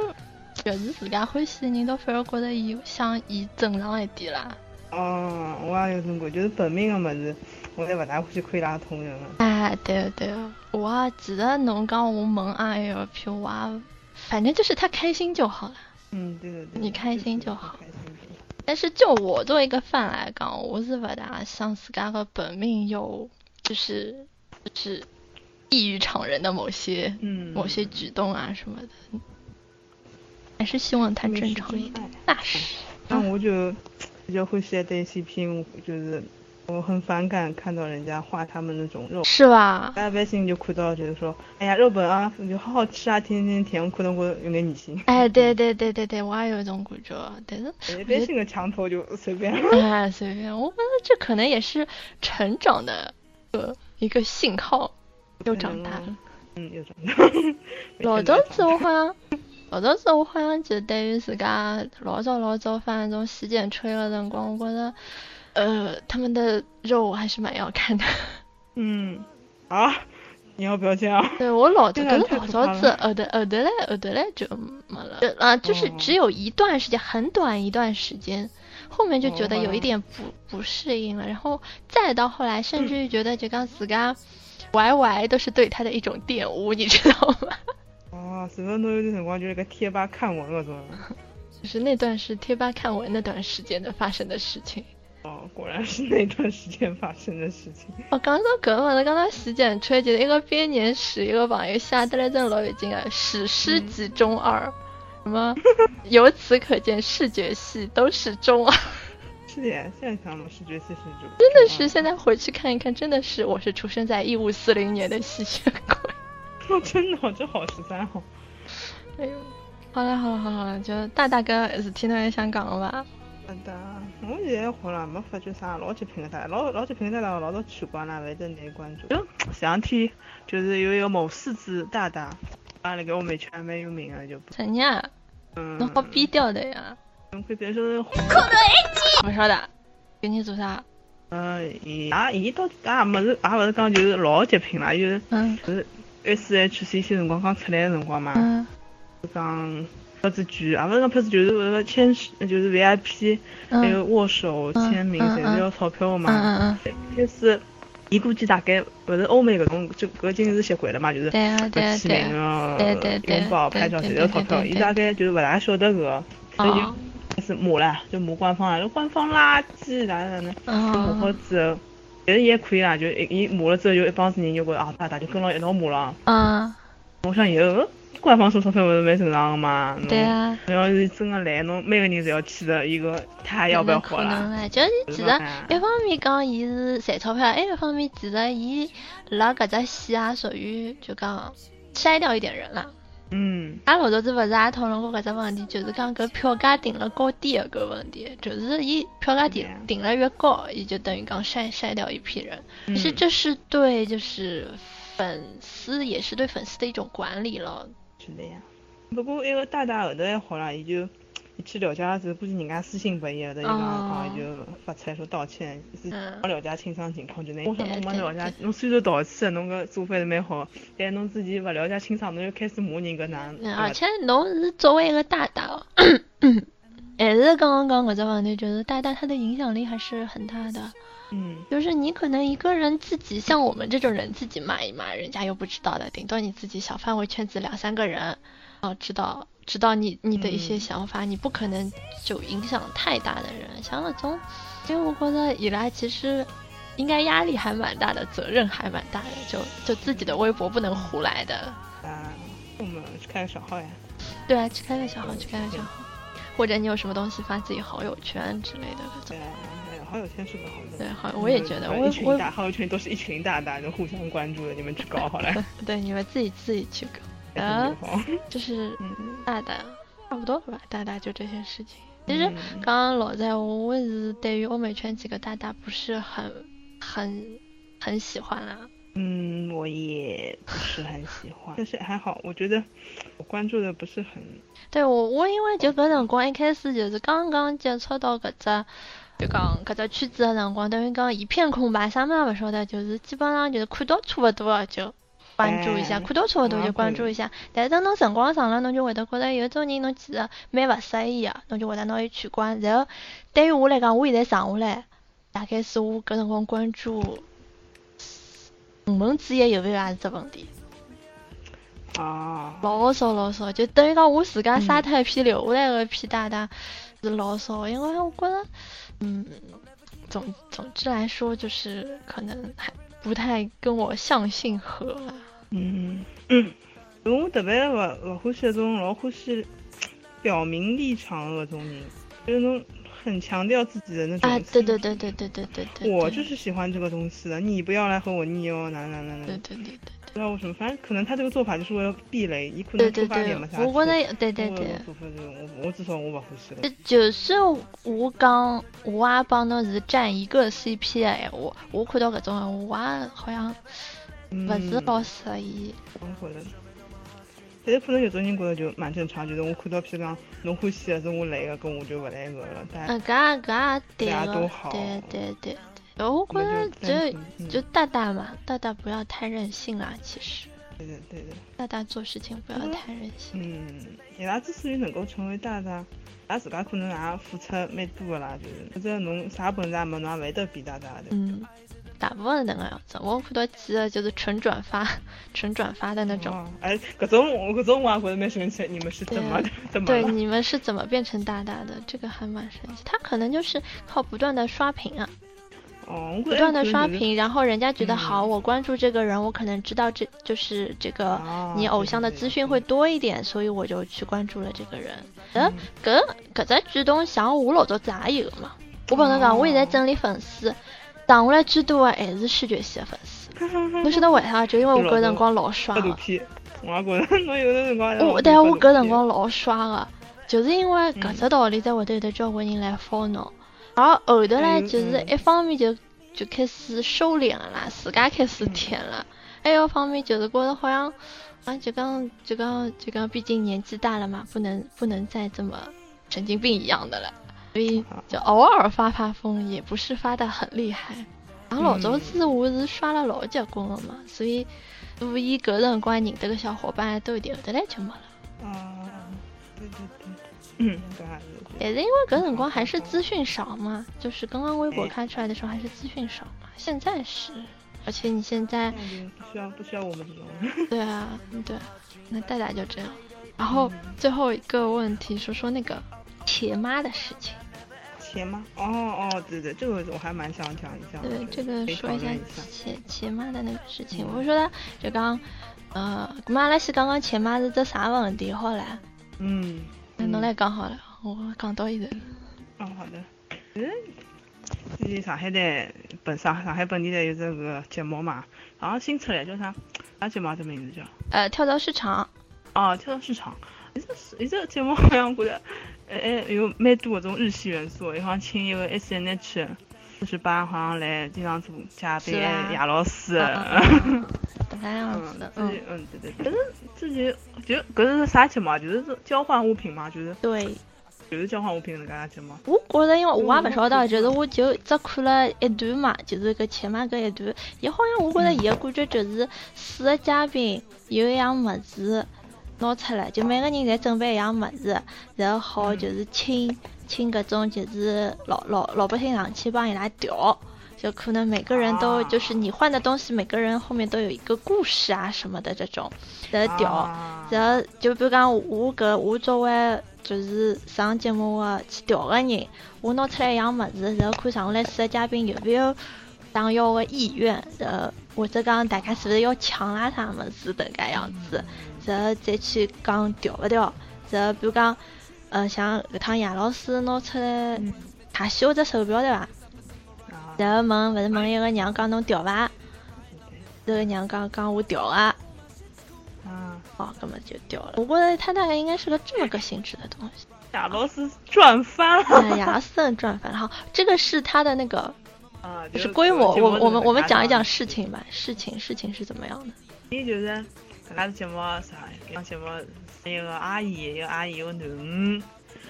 越是自家欢喜的人，倒反而觉得伊像伊正常一点啦。哦，我也有种感觉，就是本命的么子，我也勿大欢喜看伊拉同人了。哎，对的对的，我也记得侬讲我问 I L P，我也反正就是他开心就好了。嗯，对对对。你开心就好开心就好。但是就我作为一个饭来讲，我是勿大想自家的本命有就是就是异于常人的某些嗯，某些举动啊什么的，还是希望他正常一点。那是。那我就比较会写对 CP，我就是我很反感看到人家画他们那种肉。是吧？大家微信就看到觉得说，哎呀肉本啊，就好好吃啊，天天甜，我看到我有点恶心。哎，对对对对对，我也有一种感觉，但是微信的墙头就随便。哎随便，我觉得这可能也是成长的呃一个信号，又长大了。嗯，又长大。老早子我好像，老早子我好像就对于自家老早老早翻那种洗剪吹的辰光，我觉得呃他们的肉还是蛮要看的。嗯，啊，你要不要这样？对我老早，这个可是老早子后头后头来后头来就没了，就啊就是哦只有一段时间，很短一段时间，后面就觉得哦有一点不不适应了，然后再到后来，甚至于觉得就刚自家歪歪都是对他的一种玷污，你知道吗？哦，是不是侬有段辰光就是个贴吧看文那种？就是那段是贴吧看文那段时间的发生的事情。哦，果然是那段时间发生的事情。哦，刚刚搿个，刚刚洗剪吹，就是一个编年史，一个网友写得来真老有劲啊，《史诗级中二》，什么？由此可见，视觉系都是中啊。是的，现在想嘛，视觉系是中。真的是，现在回去看一看，真的是我是出生在一五四零年的吸血鬼。哦，真的哦，这好十三号。哎呦，好了好了好了好了，就大大哥事体侬也想讲了吧？好的，我现在好了，没发觉啥老极品的大，老老极品的大，老早取关了，反正没关注。就前两天就是有一个某四子大大，啊，那个我们圈还蛮有名的，就不，怎样？嗯，侬好低调的呀？侬可以别说，不晓得，给你做啥？呃，伊啊，伊倒也没是，也勿是讲就是老极品啦，就是嗯就是 S H C C 辰光刚出来的辰光嘛，嗯就讲票子贵，也勿是讲票子贵，就是那个签就是 V I P，还嗯有握手签名，嗯侪是要钞票的嗯嘛。嗯嗯开始伊估计大概勿是欧美搿种就搿经是习惯了嘛，就是对啊对啊签对名啊拥抱、拍照对侪要钞票。伊大概就是勿大晓得搿个，所以就哦开始骂了，就骂官方了，官方垃圾哪能哪能。就骂好哦之后，但是伊还可以啦，就伊伊骂了之后，就一帮子人就觉着啊，大家就跟牢一道骂了。嗯，我想以后呃官方收钞票勿是蛮正常个嘛？对啊。侬要是真个来，侬每个人侪要去的一个，他还要不要活可能啦？嘞，就是其实一方面讲伊是赚钞票，还一方面其实伊辣搿只戏也属于就讲筛掉一点人了。嗯，阿老早子勿是也讨论过搿只问题，就是讲搿票价定了高低的搿问题，就是伊票价定定了越高，伊就等于讲筛筛掉一批人。其实这是对就是粉丝也是对粉丝的一种管理了。是的呀。不过一个大大后头还好啦，伊就伊去了解了之后，估计人家私信拨伊后头，伊讲哦讲伊就发出来说道歉，是没了解清爽情况，就那。我想侬对帮了解，侬虽然道歉，侬个做法是蛮好，但侬自己勿了解清爽，侬就开始骂人搿哪？嗯，而且侬是作为一个大大哦，还 是刚刚讲搿只问题，就是大大他的影响力还是很大的。嗯，就是你可能一个人自己像我们这种人自己骂一骂，人家又不知道的，顶多你自己小范围圈子两三个人，哦，知道知道你你的一些嗯想法，你不可能就影响太大的人。像那种，因为我觉得以来其实应该压力还蛮大的，责任还蛮大的，就就自己的微博不能胡来的。啊，我们去开个小号呀。对啊，去开个小号，去开个小号，或者你有什么东西发自己好友圈之类的这种。对啊，对好友圈是个好的。对，好，我也觉得，我一群我大好友圈都是一群大大就互相关注的，你们去搞好了。对你们自己自己去搞。啊就是 嗯大大差不多了吧，大大就这些事情。其实嗯刚刚老在我我是对于欧美圈几个大大不是很很很喜欢啦。嗯，我也不是很喜欢，但是还好，我觉得我关注的不是很。对我我因为就搿辰光一开始就是刚刚接触到搿只。就讲搿只圈子的辰光，等于讲一片空白，啥么也勿晓得，就是基本上就是看到差勿多的就关注一下，哎看到差勿多就关注一下。但是等侬辰光长了，侬就会得觉得有种人侬其实蛮勿适意个，侬就会得拿伊取关。然后对于我来讲，我现在上下来，大概是我搿辰光关注五分之一有没有也是只问题，啊，老少老少，就等于讲我自家嗯杀脱一批留下来个一批大大是老少，因为我觉得，嗯，总总之来说就是可能还不太跟我相性合啦。嗯嗯，我特别勿勿欢喜那种老欢喜表明立场的那种人，就是那种很强调自己的那种。啊，对对对对对对对对，我对就是喜欢这个东西的，你不要来和我腻哦，哪哪哪哪。对对对对不知道为什么，反正可能他这个做法就是为了避雷，伊可能对对对出发点没，啥我觉错得对对对。我我至少我不欢喜就的。就是我讲，我也帮侬是站一个 CP 的闲话，我看到搿种闲话，我也好像嗯，勿是老适意。我觉得，但是可能有种人觉得就蛮正常，就是我看到譬如讲侬欢喜的是我来的，跟我就勿来个了。但嗯，搿也搿也对大家都个好，对对对对。我觉那得就单就大大嘛，大大不要太任性啦。其实对的对的，大大做事情不要嗯太任性。嗯，伊拉之所以能够成为大大，伊拉自家可能也付出蛮多的啦，就是否则侬啥本事也没，侬也勿会得比大大的。嗯，大部分是那个样子。我看到几个就是纯转发、纯转发的那种。哦，哎，搿种我搿种我也觉得蛮生气，你们是怎么怎么对？你们是怎么变成大大的？这个还蛮神奇。他可能就是靠不断的刷屏啊，不断的刷屏，然后人家觉得嗯好，我关注这个人，我可能知道这就是这个啊你偶像的资讯会多一点，所以我就去关注了这个人。嗯，搿搿只举动像我老早子也有个嘛。我帮侬讲，我现在整理粉丝，打下来最多的还是视觉系的粉丝。侬晓得为啥？就因为我搿辰光老刷个。搿肚皮，我觉得侬有的辰光。我，但是我搿辰光老刷个，就是因为搿只道理，才会得有得交关人来 follow。而后头嘞就是一方面就就开始收敛了啦，自家开始舔了；还有一方面就是觉得好像啊，就讲就讲就讲，毕竟年纪大了嘛，不能不能再这么神经病一样的了，所以就偶尔发发疯，也不是发的很厉害。然后老早子我是刷了老结棍了嘛，所以所以搿辰光认得个小伙伴都有点后头来就没了。啊，对对对，嗯，搿还是。也是因为搿辰光还是资讯少嘛，就是刚刚微博开出来的时候还是资讯少嘛，现在是而且你现在不需要不需要我们这种。对啊，对，那大大就这样。然后最后一个问题，说说那个茄妈的事情。茄妈？哦哦，对对，这个我还蛮想讲一下。对，这个说一下茄茄妈的那个事情。我说的就刚，呃，阿拉西刚刚茄妈是这啥问题？好了。嗯。那侬来讲好了，我讲到一头。嗯，好的。嗯。最近上海的本上上海本地的有这个节目嘛，好像新出来叫啥？啥节目？这名字叫？呃，跳蚤市场。哦，跳蚤市场。一这一这节目好像觉得，哎 哎，有蛮多搿种日系元素。好像请一个 S N H 四十八，好像来经常做嘉宾亚老师。这个样子的。嗯嗯对对。但是自己就搿是啥节目？就是交换物品嘛，就是。对。就是交换物品那个节目。我觉着，因为我也勿晓得，就是我就只看了。一段嘛，就是搿前面搿一段，伊好像我觉着伊个感觉就是四个嘉宾有一样物事拿出来，就每个人侪准备一样物事，然后好就是请请搿种就是老老老百姓上去帮伊拉调，就可能每个人都就是你换的东西，每个人后面都有一个故事啊什么的这种，然后调，然后就比如讲我搿我作为。就是上节目个去调个人，我拿出来一样物事，然后看上来四个嘉宾有没有想要个意愿，然后或者讲大家是不是要抢啦啥物事迭个样子，然后再去讲调勿调，然后比如讲，呃，像搿趟杨老师拿出来他修只手表对伐？然后问勿是问一个娘讲侬调伐？这个娘讲讲我调啊。哦，根本就掉了。我觉得他大概应该是个这么个性质的东西。亚罗斯赚翻了。亚罗斯赚翻了。好，这个是他的那个，啊，就是规模。我我们我们讲一讲事情吧。事情事情是怎么样的？第一就是搿个节目啥？搿节目一个阿姨，一个阿姨有囡恩，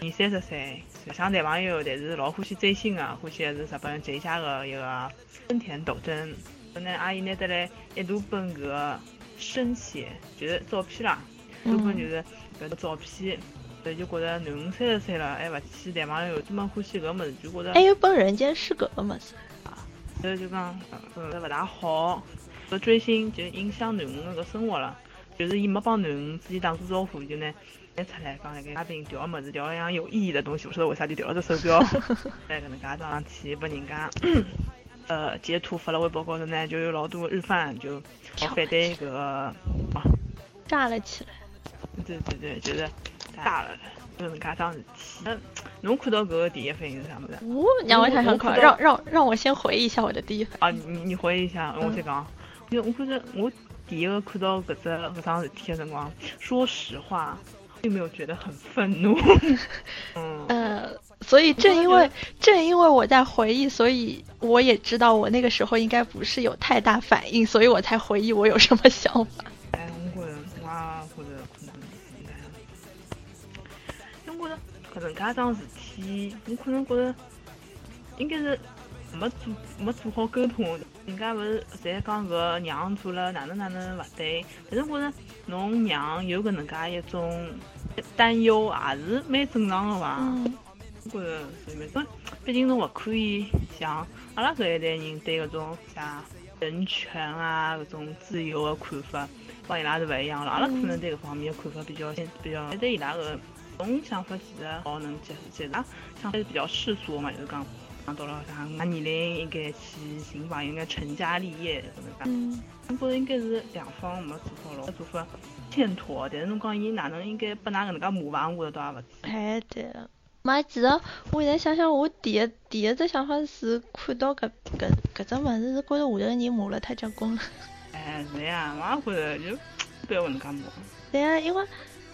二三十岁，像男朋友，但是老欢喜追星啊，欢喜的是日本最佳的一个森田斗真。那阿姨拿得来一大本搿个。生写就是照片啦，多本就是搿个照片，所以就觉着囡恩三十岁了，还勿去谈朋友，这么欢喜搿物事，就觉着还有本人间失格个物事啊，所以就讲搿勿大好，搿追星就影响囡恩个生活了，就是伊没帮囡恩自己打过招呼，就拿拿出来讲来给嘉宾调个物事，调一样有意义的东西，勿晓得为啥就调了只手表，来搿能介上去拨人家。呃，截图发了微博高头呢，就有老多日饭就反对这个啊，炸了起来。对对对，就是炸了，就是搿桩事体。侬看到搿个第一反应是啥物事？我让我想想看，让让让我先回忆一下我的第一反应。啊，你你回忆一下，我先讲。因为我觉着我第一个看到搿只搿桩事体的辰光，说实话，并没有觉得很愤怒。嗯。呃。所以正因为正因为我在回忆，所以我也知道我那个时候应该不是有太大反应，所以我才回忆我有什么想法。哎，我觉着我可能我觉着搿能介桩事体，我可能觉着应该是没做没做好沟通。人家勿是侪讲搿娘做了哪能哪能勿对，但是我觉着侬娘有搿能介一种担忧，也是蛮正常的伐？觉着是因为，毕竟侬勿可以像阿拉搿一代人对搿种像人权啊、搿种自由的看法，帮伊拉是勿一样了。阿拉可能对搿方面的看法比较比较，对伊拉个种想法其实好能接受接受。啊，想法是比较世俗嘛，就是讲，讲到了啥年龄应该去寻房，应该成家立业搿能介。嗯。我觉着应该是两方没做好咯，做法欠妥。但是侬讲伊哪能应该拨㑚搿能介麻烦，我倒也勿知。哎，对。妈，其实我现在想想，我第一第一只想法是看到搿搿搿只物事，是觉着下头个人骂了太结棍了。哎，是呀，我也觉着就不要能介骂。对呀，因为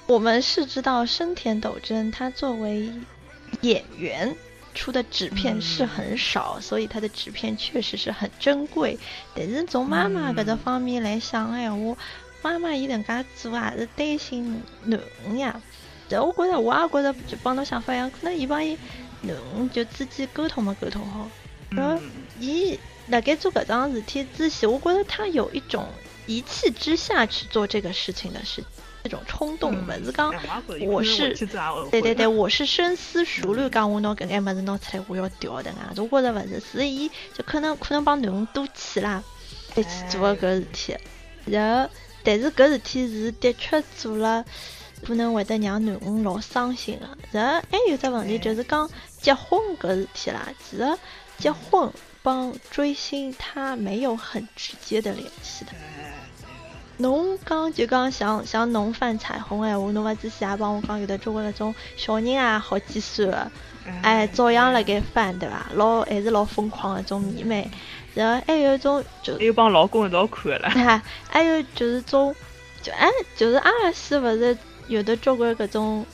我们是知道生田斗真他作为演员出的纸片是很少，所以他的纸片确实是很珍贵。但是从妈妈搿只方面来想哎，我妈妈伊能介做也是担心囡恩呀。我觉着，我也觉着，就帮侬想法一样，可能伊帮伊侬就之间沟通没沟通好。然后伊辣盖做搿桩事体之前，我觉着他有一种一气之下去做这个事情的是这种冲动，勿是讲我是对对对，我是深思熟虑讲我拿搿眼物事拿出来我要调的啊。我觉着勿是，是伊就可能可能帮囡恩赌气啦。一起做个搿事体。然后，但是搿事体是的确做了，可能会得让囡恩老伤心的。然后还有只问题就是讲结婚搿事体啦，其实结婚帮追星它没有很直接的联系的。侬讲就讲像像侬翻彩虹闲话，侬勿之前也帮我讲有的交关搿种小人啊，好几岁的，哎，照样辣盖翻对伐？老还是老疯狂的种迷妹。然后还有一种就还有帮老公一道看的啦。哈，还有就是种就哎，就是阿拉西勿是有的交关搿种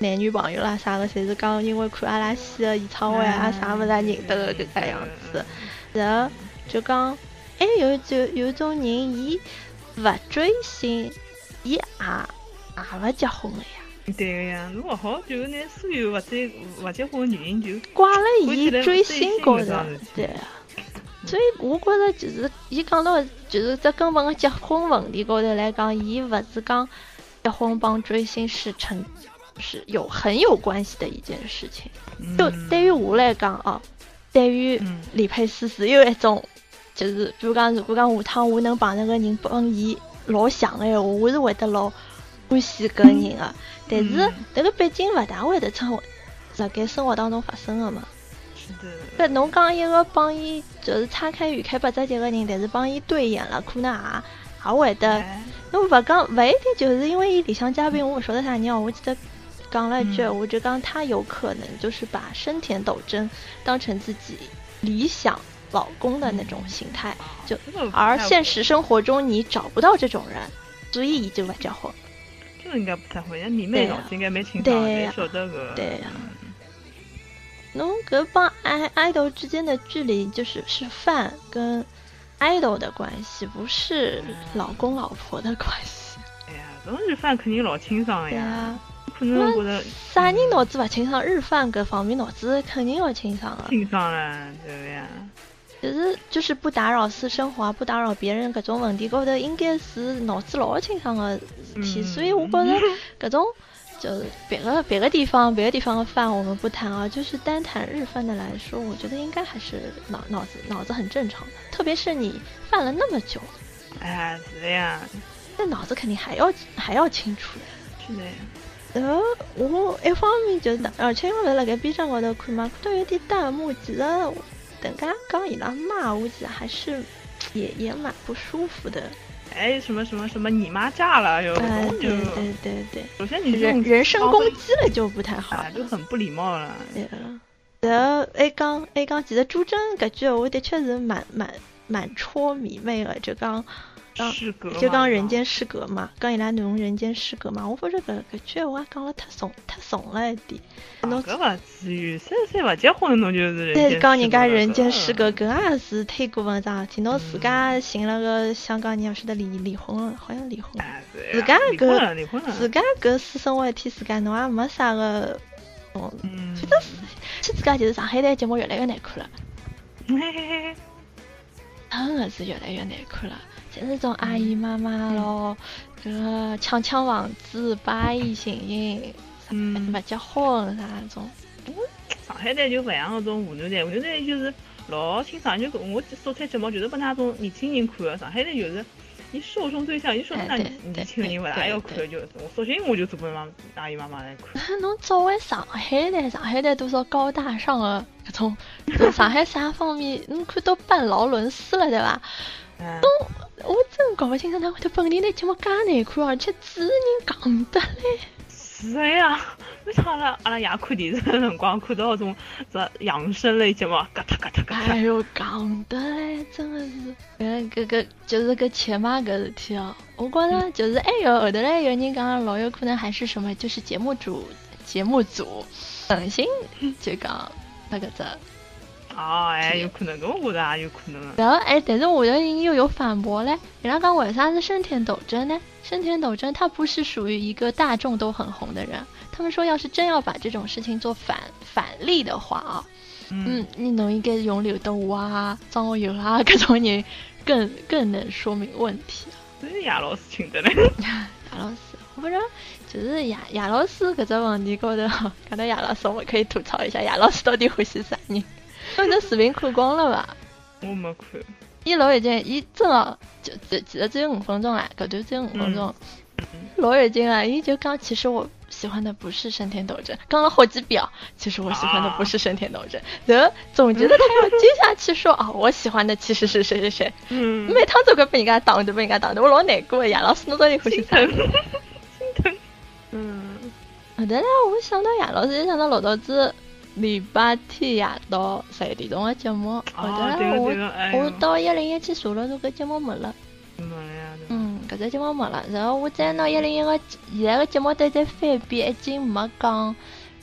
男女朋友啦啥个，侪是讲因为看阿拉西的演唱会啊啥物事认得的搿个样子。然后就讲还有就有种人伊。勿追星，伊也也勿结婚个呀。对个呀，侬勿好就拿所有勿追勿结婚的原因就挂了伊追星高头。对啊，所以我觉着就是伊讲到就是只根本个结婚问题高头来讲，伊勿是讲结婚帮追星是成是有很有关系的一件事情。就对于我来讲啊，对于李佩斯是有一种。就是，比如讲，如果讲下趟我能碰着个人帮伊老像的闲话，我是会得老欢喜搿个人的。但是，迭个毕竟勿大会得成辣盖生活当中发生的嘛。是的。搿侬讲一个帮伊就是岔开语开八折节个人，但是帮伊对眼了，可能也也会得。侬勿讲，勿一定就是因为伊里向嘉宾，我勿晓得啥人哦。我记得讲了一句，我就讲他有可能就是把生田斗真当成自己理想。老公的那种形态，就而现实生活中你找不到这种人，所以就勿结婚。这个应该不太会，你妹脑子应该没清爽没，晓得个。对呀。侬搿帮爱爱豆之间的距离，就是是饭跟爱豆的关系，不是老公老婆的关系。哎呀，这种日饭肯定老清爽呀。可能觉得啥人脑子勿清爽，日饭搿方面脑子肯定要清爽啊。清爽了，对不呀。就是就是不打扰私生活，不打扰别人，搿种问题高头应该是脑子老清爽的事体，所以我觉着搿种就是别个别个地方别个地方的饭我们不谈啊，就是单谈日饭的来说，我觉得应该还是脑脑子脑子很正常的，特别是你犯了那么久，哎，是的呀，那脑子肯定还要还要清楚的，是的。呀。呃我一方面就是，而且我在辣盖 B 站高头看嘛，看到有点弹幕，其实。等刚刚伊拉骂，我觉得还是也也蛮不舒服的。哎，什么什么什么，你妈炸了又？哎，对对对对。首先你人人身攻击了就不太好，就很不礼貌了。对然后哎刚哎刚，其实朱桢搿句话的确是蛮蛮蛮戳迷妹的，就讲。就讲人间失格嘛，讲伊拉内容人间失格嘛，我觉着搿搿句话讲了太怂太怂了一点。侬搿勿至于，三十岁勿结婚侬就是人间失格。讲人家人间失格，搿也是太过分桩事体。侬自家寻了个香港人，勿晓得离离婚了，好像离婚了。自家搿自家搿私生活一天，自家侬也没啥个。嗯。反正去自家就是上海台节目越来越难看了。嘿嘿嘿。真的是越来越难看了。就是这种阿姨妈妈咯，个抢抢房子、八一行行，嗯，不结婚啥那种。上海台就勿像那种湖南台，湖南台就是老清爽，就我做出节目就是拨那种年轻人看的。上海台就是，你受众对象，你说那年轻人勿大要看，就我索性我就做拨妈阿姨妈妈来看。侬作为上海台，上海台多少高大上的搿种，上海啥方面，侬看到办劳伦斯了对伐？都，我真搞不清楚，他会得本地的节目介难看，而且主持人讲得嘞。是的呀，为啥了？阿拉爷看电视的辰光看到那种这养生类节目，嘎哒嘎哒嘎哒。哎呦，讲得嘞，真的是，嗯，搿个就是个切嘛搿事体哦。我觉着就是还有后头嘞有人讲老有可能还是什么，就是节目组节目组狠心就讲那个只。哦，哎，有可能，我觉着也有可能。然后，哎，但是我的人又有反驳嘞。人家讲为啥是生田斗真呢？生田斗真他不是属于一个大众都很红的人。他们说，要是真要把这种事情做反反例的话啊，嗯，你侬应该用刘德华啊、张学友啊各种人，更更能说明问题。真是亚老师请的嘞。亚老师，我不知道，就是亚亚老师搿只问题高头，看到亚老师，我们可以吐槽一下，亚老师到底欢喜啥人？那视频看光了吧？我没看。伊老有劲，伊真个就只其实只有五分钟啊，搿段只有五分钟，老有劲啊！伊就讲，其实我喜欢的不是升天斗真，讲了好几遍啊。其实我喜欢的不是升天斗真，然后总觉得他要接下去说啊，我喜欢的其实是谁谁谁。嗯，每趟都该被人家挡着，被人家挡着，我老难过的。杨老师，侬到底欢喜啥？心疼。嗯，后头来我想到呀老师，就想到老早子礼拜天夜到十一点钟的节目。后头来我我到一零一去查了，这个节目没了。没了呀。嗯，搿只节目没了。然后我再拿一零一个现在的节目都在翻遍，已经没讲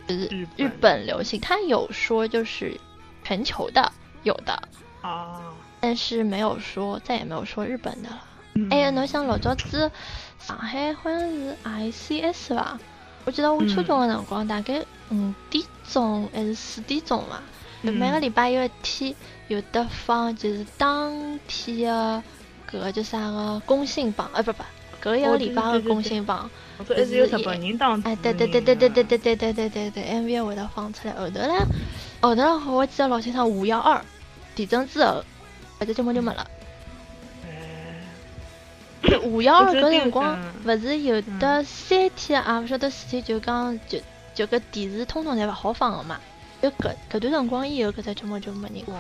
就是日本流行，他有说就是全球的有的啊，但是没有说再也没有说日本的了。哎呀，侬想老早子上海好像是 ICS 吧？我记得我初中的辰光，大概五点钟还是四点钟嘛，每个礼拜有一天有的放，就是当天的搿个叫啥个公信榜，哎不不，搿一个礼拜的公信榜，还是有日本人当哎对对对对对对对对对对对对，MV 会得放出来，后头呢，后头嘞，我记得老清爽，五幺二地震之后，搿只节目就没了。五幺二搿辰光，勿是有的三天啊，勿晓得四天，就讲就就搿电视通通侪勿好放个嘛。就搿搿段辰光以后，搿只节目就没人。哇，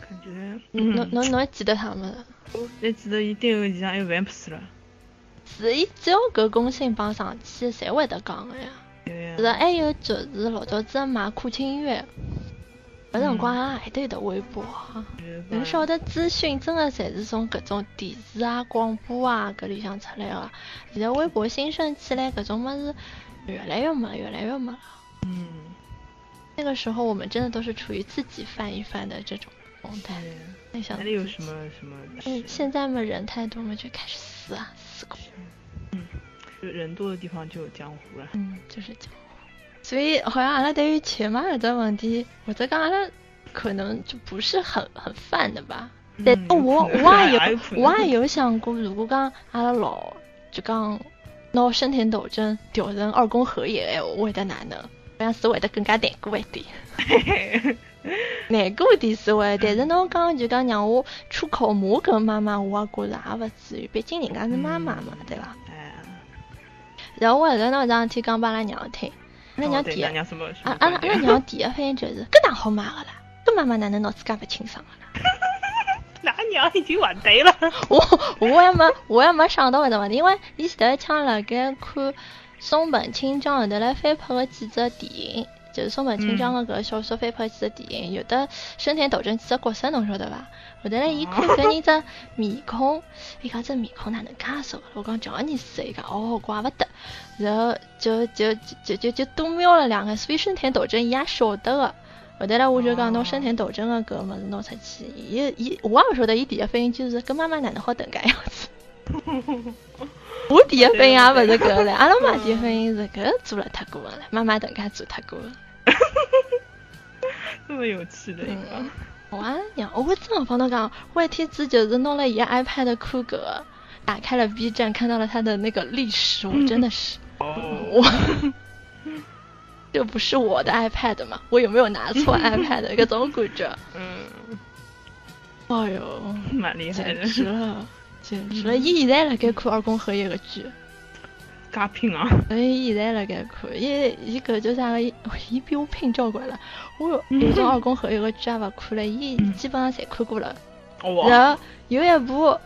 感觉。侬侬侬还记得他们？我还记得伊单位里向还有万普斯了。是伊只要搿公信榜上去，侪会得讲个呀。是还有就是老早子买酷听音乐。搿辰光还还得有微博，侬晓得资讯真的侪是从搿种电视啊、广播啊搿里向出来个。现在微博兴盛起来，搿种么子越来越没，越来越没了。嗯，那个时候我们真的都是处于自己翻一翻的这种状态。那想哪里有什么什么？嗯，现在嘛人太多嘛，就开始死啊撕口。嗯，就人多的地方就有江湖了。嗯，就是江湖。所以好像阿拉对于钱嘛这个问题，或者讲阿拉可能就不是很很泛的吧。但我我也有我也有想过，如果讲阿拉老就讲拿生田斗争调成二宫和也，会得哪能？好像是会得更加难过一点。难过点是会，但是侬讲就讲让我出口骂跟妈妈，我也觉着也勿至于，毕竟人家是妈妈嘛，对伐？然后我后头拿桩事体讲拨阿拉娘听。阿拉娘第一，阿拉阿拉娘第一反应就是，搿哪好买个啦？搿妈妈哪能脑子介勿清爽个啦？那 娘已经完蛋了。我我也没我也没想到搿只问题，因为伊前头抢辣盖看松本清张后头来翻拍个几只电影，就是松本清张个搿个小说翻拍几只电影，有的生田斗真几只角色侬晓得伐？后头来伊看搿人只面孔，伊讲这面孔哪能介熟？我讲叫你死，伊讲哦怪勿得。然后就就就就就多瞄了两个，所以生田斗真伊也晓得个。后头来我就讲拿生田斗真个搿物事拿出去，伊伊我也勿晓得伊第一反应就是搿妈妈哪能好等介样子。我第一反应也勿是搿个唻，阿拉妈第一反应是搿做了太过分了，妈妈等下做太过分。这么有趣的一个。我娘，我正好侬讲，我一天子就是弄了一个 iPad 看搿个，打开了 B 站，看到了他的那个历史，我真的是。我，这不是我的 iPad 吗？我有没有拿错 iPad？搿种感觉。嗯。哎哟，蛮厉害的。简直了，简直了！伊现在辣盖看二宫和也个剧。加拼啊！哎，伊现在辣盖看，伊伊搿叫啥个？伊比我拼交关了。我有种二宫和也个剧也勿看了，伊基本上侪看过了。然后有一部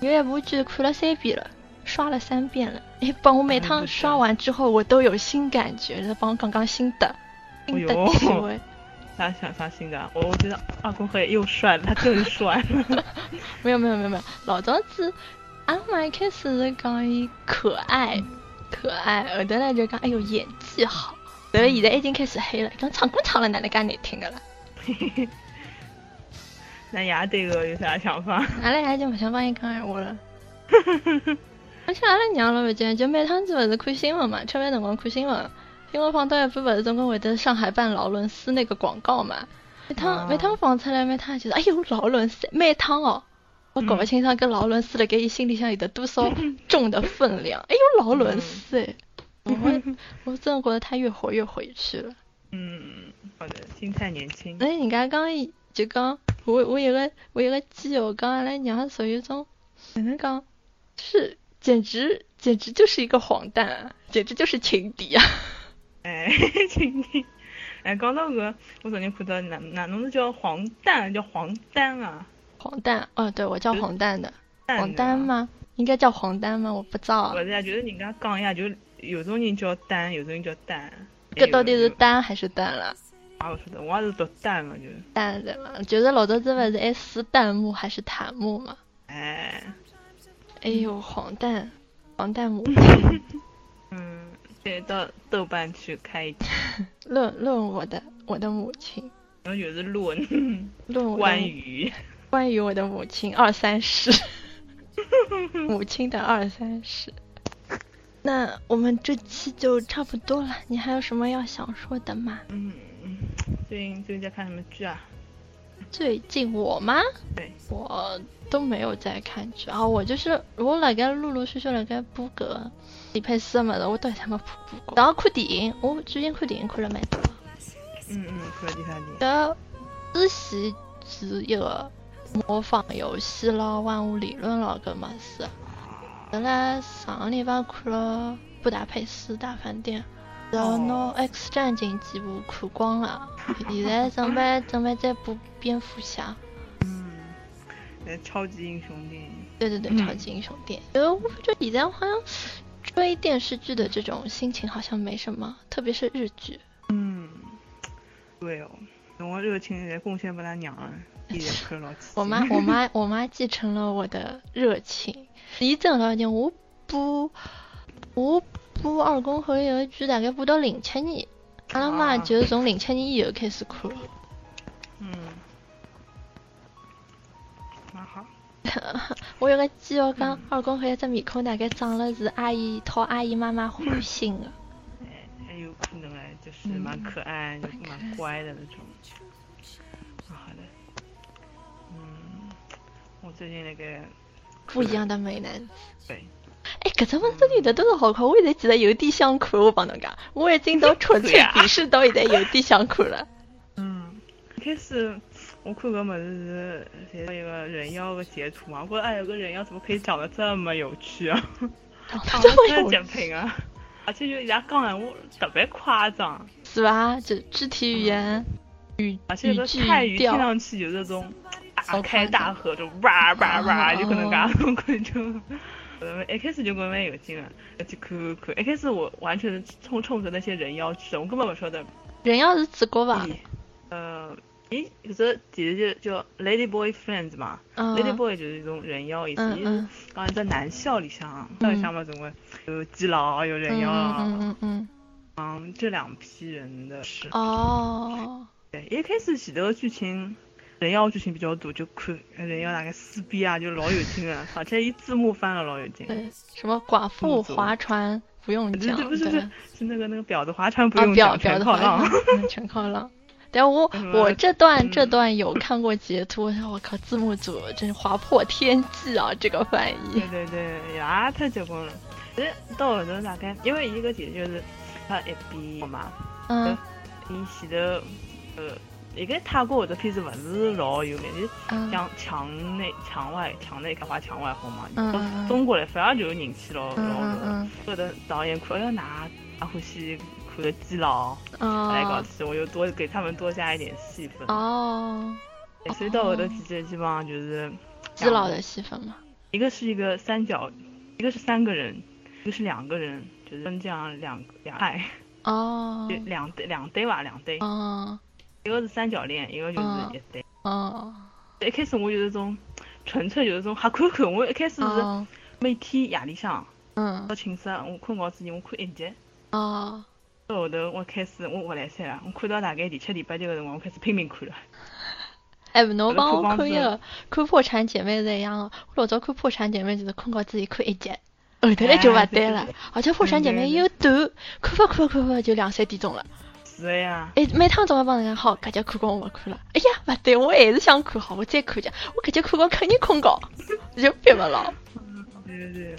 有一部剧看了三遍了。刷了三遍了，哎，帮我每趟刷完之后，我都有新感觉，帮我讲讲新的新的体会。啥想啥新的？我我觉得二宫和也又帅了，他更帅了。没有没有没有没有，老早子阿妈一开始是讲伊可爱可爱，后头来就讲哎呦演技好，然后现在已经开始黑了，讲唱歌唱了哪能介难听的了。那爷对个有啥想法？阿拉爷就不想帮伊讲闲话了。而且阿拉娘老勿讲，就每趟子勿是看新闻嘛，吃饭辰光看新闻，因为放到一半勿是总归会得上海办劳伦斯那个广告嘛，每趟每趟放出来，每趟就是哎呦劳伦斯，每趟哦，我搞不清爽搿劳伦斯辣盖伊心里向有的多少重的分量，哎呦劳伦斯哎，我我真的觉得他越活越回去了。嗯，好的，心态年轻。哎，人家刚就讲我我有个我有个基友讲阿拉娘属于种只能讲，是简直简直就是一个黄蛋啊，简直就是情敌啊！哎，情敌。哎，讲到搿，我昨天看到哪哪侬是叫黄蛋，叫黄丹啊？黄蛋，哦，对，我叫黄蛋的。黄丹吗？应该叫黄丹吗？我不知道。不是呀，就是人家讲呀，就有种人叫丹，有种人叫蛋。搿到底是丹还是蛋了？啊，我晓得，我也是读蛋嘛，就是。蛋对嘛？就是老早子不是爱撕弹幕还是弹幕嘛？哎。哎呦，黄蛋，黄蛋母 对，到豆瓣去开一 论论我的我的母亲。然后有的论论关于关于我的母亲二三十。母亲的二三十，那我们这期就差不多了。你还有什么要想说的吗？嗯，最近最近在看什么剧啊？最近我吗？对，我都没有在看剧啊。我就是我那个陆陆续续那个补个李佩斯么的，我到现在没补补过。然后看电影，我最近看电影看了蛮多。嗯嗯，看了第三电影。的之前是一个。模仿游戏咯，万物理论咯，搿么事。原来上个礼拜看了《布达佩斯大饭店》，然后拿《X 战警》几部看光了，现在准备准备再补《蝙蝠侠》。嗯，那超级英雄电影。对对对，超级英雄电影。呃，我觉得现在好像追电视剧的这种心情好像没什么，特别是日剧。嗯，对哦，我热情也贡献不了娘了。我妈，我妈，我妈继承了我的热情。一正儿八经，我补我补二宫和一个剧，大概补到零七年。阿拉妈就是从零七年以后开始看。我有个基友讲，二宫和一只面孔大概长了是阿姨讨阿姨妈妈欢心的。哎，还有可能哎，就是蛮可爱，就蛮乖的那种嗯。我最近那个不一样的美男子。对。哎，搿只么子女的都是好看，我现在记得有点想看，我帮侬讲，我已经到纯粹鄙视到现在有点想看了。嗯。开始我看个么子是一个人妖的截图嘛，我觉哎，有个人妖怎么可以长得这么有趣啊？长得 这么绝品啊！而且就人家讲的我特别夸张。是吧？就肢体语言、语而且个泰语听上去有这种。大开大合，就哇哇哇，就可能噶种感觉。呃，一开始就觉蛮有劲了，去看看。一开始我完全是冲冲着那些人妖去的，我根本不晓得。人妖是几个吧？呃，咦，有个电视剧叫《Lady Boy Friends》嘛，Lady Boy 就是一种人妖意思，意思讲在男校里向，校里向嘛总归有基佬，有人妖。嗯嗯嗯。嗯，这两批人的事。哦。对，一开始前头剧情。人妖剧情比较多，就看人妖大概撕逼啊，就老有劲了，而且一字幕翻了老有劲。对，什么寡妇划船不用讲，不是不是是那个那个婊子划船不用讲，全靠浪，全靠浪。但我我这段这段有看过截图，我靠，字幕组真是划破天际啊，这个翻译。对对对，呀，太结棍了。其实到后头大概，因为一个姐就是他一边嘛，嗯，伊前头呃。一个泰国这片子不是老有名，就像墙内墙外墙内开花墙外红嘛。嗯中国嘞反而就人气老老多。后头导演看，哎呀，哪哪欢喜看个基佬来搞去，我又多给他们多加一点戏份。哦。所以到后头其实基本上就是基佬的戏份嘛。一个是一个三角，一个是三个人，一个是两个人，就是分这样两两派。哦。两对两对吧，两对。哦。一个是三角恋，一个就是一对。哦。一开始我就是种纯粹就是种瞎看看，我一开始是每天夜里向，嗯，到寝室我困觉之前我看一集。哦。到后头我开始我勿来塞了，我看到大概第七、第八集个辰光，我开始拼命看了。哎，侬帮我看一个看破产姐妹是一样的，我老早看破产姐妹就是困觉之前看一集，后头来就勿对了，而且破产姐妹又短，看吧看吧看吧就两三点钟了。是呀，哎，每趟总要帮人家好，搿节看光我勿看了。哎呀，勿对，我还是想看好，我再看一我搿节看光肯定困觉，就憋勿牢。对对对，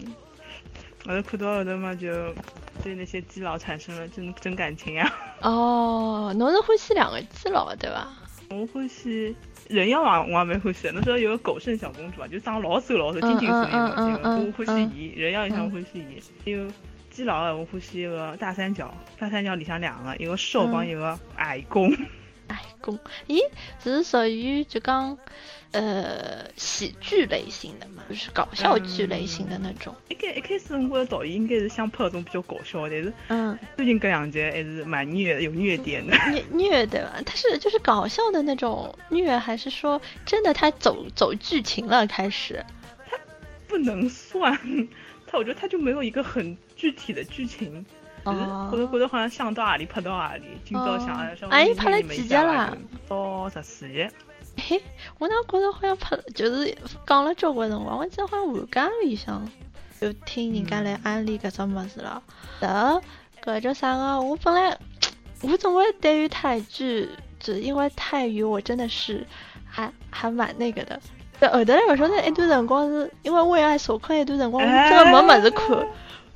我都看到后头嘛，就对那些基佬产生了真真感情呀。哦，侬是欢喜两个基佬对吧？我欢喜人妖嘛，我也蛮欢喜的。那时候有个狗剩小公主啊，就长老瘦老瘦、精精神神的，我欢喜伊。人妖里向我欢喜伊。有基佬的，我欢喜一个大三角，大三角里向两个，一个瘦帮一个矮公。矮公，咦，是属于就讲。呃，喜剧类型的嘛，就是搞笑剧类型的那种。一开一开始我觉得导演应该是想拍那种比较搞笑，但是嗯，最近这两集还是蛮虐，有虐点的。虐虐的，他是就是搞笑的那种虐，还是说真的他走走剧情了开始？他不能算，他我觉得他就没有一个很具体的剧情，哦，或者或者好像想到哪里拍到哪里，今朝想哎，拍了几集了？到十四集。嘿，我哪觉得好像拍，就是讲了交关辰光，我记得好像寒假里向就听人家来安利搿种物事了。后搿叫啥个？我本来我总归对于泰剧，只因为泰语我真的是还还蛮那个的。后头来我说那一段辰光是因为为爱所困一段辰光，我真的没么事看。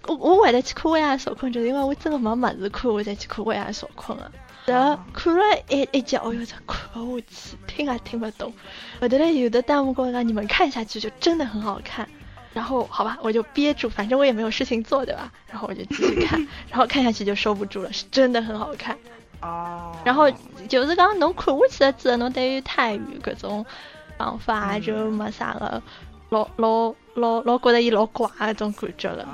我我为了去看为爱所困，就是因为我真的没么子看，我才去看为爱所困的。然后看了一一集，哦哟，这看不下去，听也听不懂。后头来有的弹幕跟我讲，你们看下去就真的很好看。然后好吧，我就憋住，反正我也没有事情做，对吧？然后我就继续看，然后看下去就收不住了，是真的很好看。哦。然后就是讲侬看下去了之后，侬对于泰语各种方法就没啥个老老老老觉得伊老怪那种感觉了。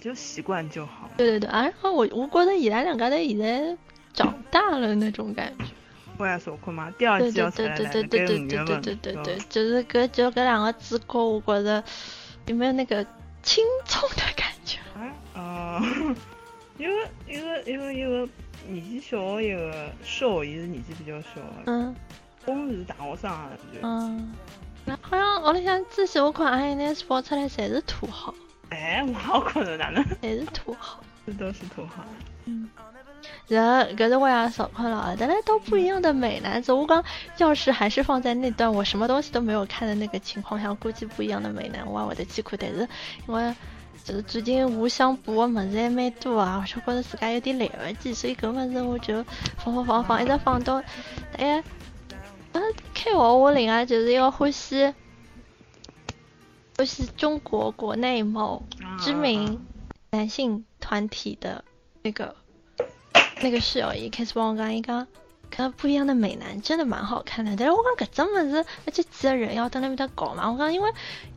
就习惯就好。对对对，然后我我觉得伊拉两家头现在。长大了那种感觉，为爱所困嘛，第二季要出来了，对对对对对对对对，就是搿就搿两个主角，我觉得有没有那个轻松的感觉？啊，因为因为因为因为年纪小，一个瘦，也是年纪比较小，嗯，公是大学生，嗯，那好像我里向仔细我看，哎，那放出来侪是土豪，哎，我可能哪能？侪是土豪，这都是土豪，嗯。人，可是我也少看了，但是都不一样的美男子。我刚要是还是放在那段我什么东西都没有看的那个情况下，估计不一样的美男我我的去看。但是因为就是最近我想补的么子还蛮多啊，我就觉得自家有点来不及，所以搿么子我就放放放放，一直放到大概嗯开学我另外就是要欢喜欢喜中国国内某知名男性团体的那个。那个室友一开始帮我讲一个，看不一样的美男真的蛮好看的。但是我讲搿种么子，那这几个人要在那边搞嘛。我讲因为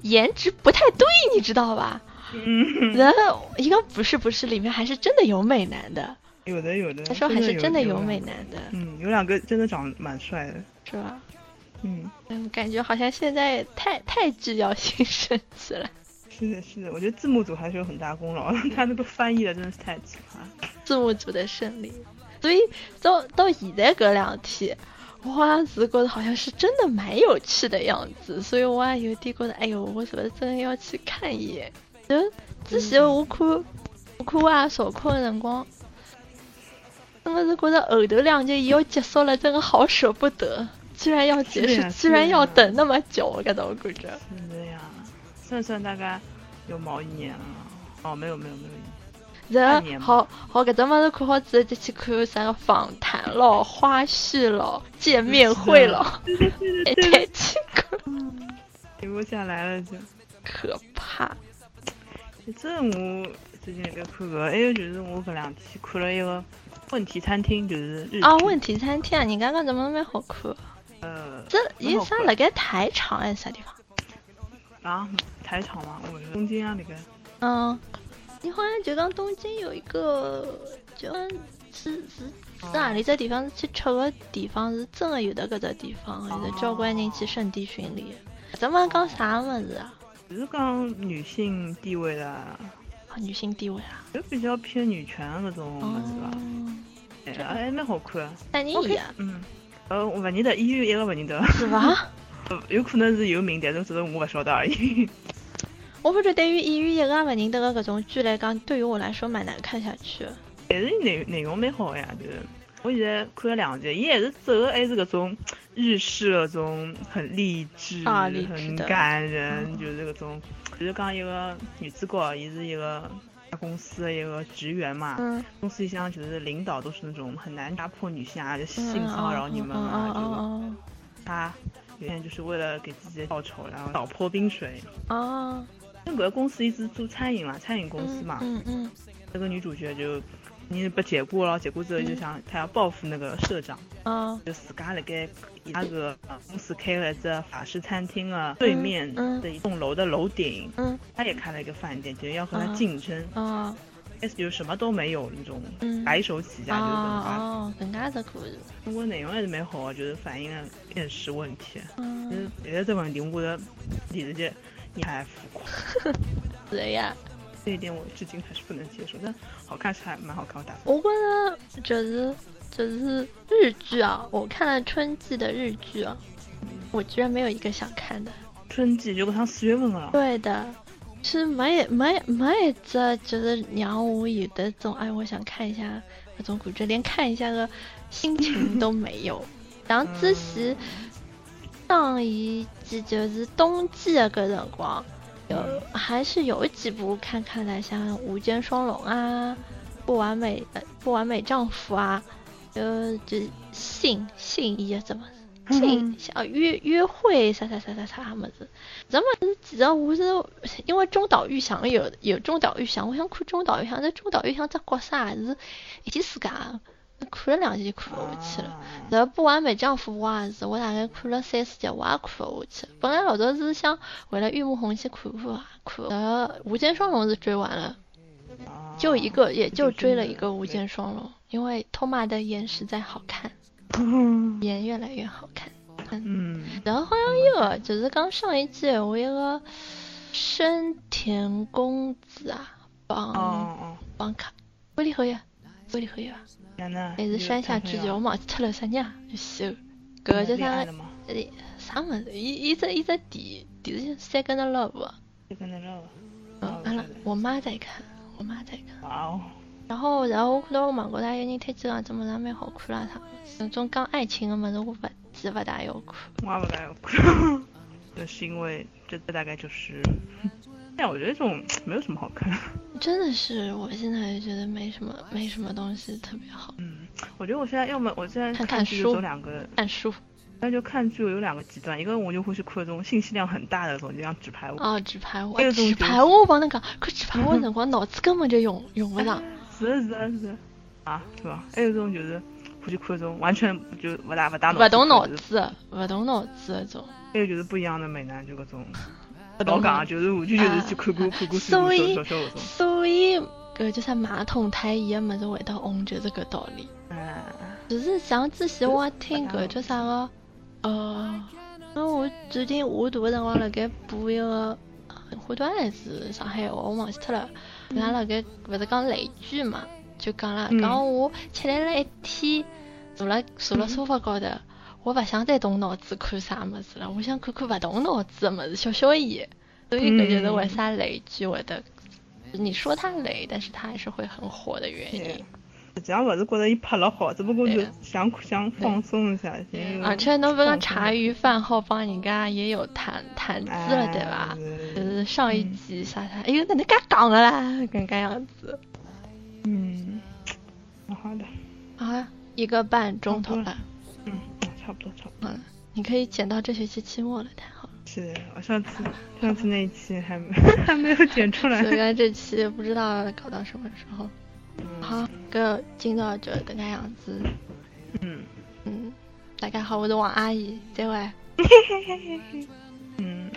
颜值不太对，你知道吧？嗯。然后一个不是不是，里面还是真的有美男的。有的有的。他说还是真的有美男的。嗯，有两个真的长得蛮帅的。是吧？嗯。嗯，感觉好像现在太太剧要兴盛起来。是的，是的，我觉得字幕组还是有很大功劳，他那个翻译的真的是太奇葩。字幕组的胜利，所以到到现在这两天，我好像是觉得好像是真的蛮有趣的样子，所以我也有点觉得，哎呦，我是不是真的要去看一眼？就之前我看我看啊少看的辰光，真的是觉得后头两集要结束了，真的好舍不得，居然要解释，居然要等那么久，感到我感觉。是的呀，算算大概有毛一年了。哦，没有没有没有。人好好，搿种物事看好之后，再去看啥个访谈咯、花絮咯、见面会咯，太奇怪，停不下来了就，可怕。反正我最近在看个，还有就是我搿两天看了一个问题餐厅，就是啊，问题餐厅啊，人家讲怎么蛮好看？呃，这伊啥辣盖台场还是啥地方？啊，台场吗？我东京啊，那个。嗯。你好像就讲东京有一个，就是是是哪里只地方是去吃个地方，是真的有的搿只地方，有的交关人去圣地巡礼。咱们讲啥么子啊？就是讲女性地位的。啊，女性地位啊？就比较偏女权那种物事吧。哎，还蛮好看。但你演？嗯。呃，我不认得，演员一个不认得。是吧？有可能是有名，但是只是我不晓得而已。我不觉得对于演员一个也不认得的搿种剧来讲，对于我来说蛮难看下去。但是内内容蛮好呀，就是我现在看了两集，伊还是走的还是搿种日式搿种很励志、很感人，就是搿种。就是讲一个女主角，伊是一个公司的一个职员嘛，嗯。公司里向就是领导都是那种很难压迫女性啊，就性嗯骚扰你们啊，就哦他有天就是为了给自己报仇，然后倒泼冰水。哦。哦，那个公司一直做餐饮嘛，餐饮公司嘛，嗯嗯这个女主角就你被解雇了，解雇之后就想他要报复那个社长，嗯。就自家辣盖伊拉个呃公司开了一只法式餐厅的对面嗯的一栋楼的楼顶，嗯他也开了一个饭店，就是要和他啊竞争。哦开始就什么都没有那种嗯白手起家，就是搿能介。哦，更加的故事，中国内容还是蛮好的，就是反映了现实问题。就是嗯，现在这问题，我觉得电视剧你还浮夸，是的呀。这一点我至今还是不能接受。但好看是还蛮好看，我打。我觉得就是就是日剧啊，我看了春季的日剧啊，我居然没有一个想看的。春季就搿趟四月份个了，对的，是没有没没一只就是让我有的种哎，我想看一下那种感觉，连看一下的心情都没有。然后之前上一季就是冬季的个辰光，有还是有几部看看的，像《无间双龙》啊，《不完美呃不完美丈夫》啊，呃，就是信信义啊，怎么性像约约会啥啥啥啥啥么子。咱们其实我是因为中岛裕翔有有中岛裕翔，我想看中岛裕翔，但中岛裕翔这角色也是一天世界，看了两集就看不下去了。啊然后不完美丈夫我也是，我大概看了三四集我也看不下去。本来老早是想为了玉木宏去看看啊看，然后无间双龙是追完了，啊就一个也就追了一个无间双龙，因为托马的颜实在好看，颜越来越好看。嗯，然后好像有个就是刚上一季有一个深田恭子啊，哦帮哦，帮卡威力和也，威力和也吧，哪能？还是山下智久，我忘记脱了啥人，就秀，搿个叫啥啥么子？一一只一只电电视剧《Second Love》。Second Love。嗯，完了，我妈在看，我妈在看。哇哦，然后，然后我看到网高头有人推荐讲怎么子蛮好看啦，啥？那种讲爱情的么子，我不其实不大要看。我也不敢看，就是因为这这大概就是，但我觉得这种没有什么好看。真的是，我现在觉得没什么没什么东西特别好。嗯，我觉得我现在要么我现在看看书看剧就两个，看书那就看剧有两个极端，一个我就会去看这种信息量很大的那种，就像纸牌屋。哦，纸牌屋，还有种纸牌屋，我帮侬讲，看纸牌屋的辰光，脑子根本就用用不上。是的是的是的，啊，对吧？还有这种就是欢喜看这种完全就不大不大脑，不动脑，子，不动脑子那种。还有就是不一样的美男就各种。老讲就是完全就是去看过看过书所以。所以，搿叫啥马桶太伊个物事会得红，就是搿道理。嗯，就是像之前我听搿叫啥个，呃，那我最近我大个辰光辣盖补一个呃花端还是上海话，我忘记脱了。俺辣盖勿是讲雷剧嘛，就讲了，嗯讲我吃力了一天，坐辣坐辣沙发高头，我勿想再动脑子看啥物事了，我想看看勿动脑子的物事，消消炎。所以搿就是为啥雷剧会得，你说它雷，但是它还是会很火的原因对。实际上勿是觉得伊拍了好，只不过就对想想放松一下。而且侬不讲茶余饭后帮人家也有谈谈资了，对吧？哎就是上一集啥啥，哎呦，哪能介讲的啦，搿个样子。嗯，蛮好的，啊，一个半钟头了，嗯，差不多差不多。嗯，你可以剪到这学期期末了，太好了。是我上次上次那一期还没 还没有剪出来所。以这期不知道搞到什么时候。嗯好，搿今朝就这个样子。嗯嗯，大家好，我是王阿姨，再会。嗯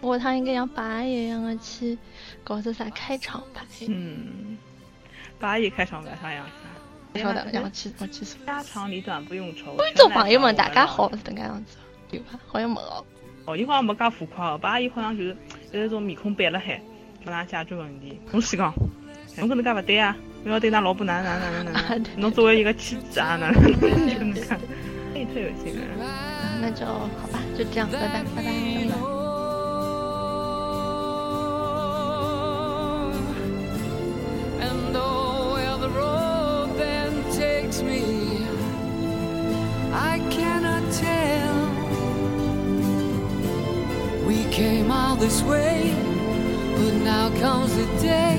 我下趟应该像八阿姨一样的去搞只啥开场白。嗯，八姨开场白啥样子晓得，让我去我去说。家长里短不用愁。观众朋友们，大家好，是这个样子，对吧？好像没哦。哦，伊好像没介浮夸哦，八姨好像就是有那种面孔板了海，帮㑚解决问题。侬先讲，侬搿能介勿对啊！侬要对㑚老婆哪能哪能哪能哪能？侬作为一个妻子啊，哪能哪能看？内特有些人。啊那就好吧，就这样，拜拜，拜拜。And oh, where the road then takes me, I cannot tell. We came all this way, but now comes the day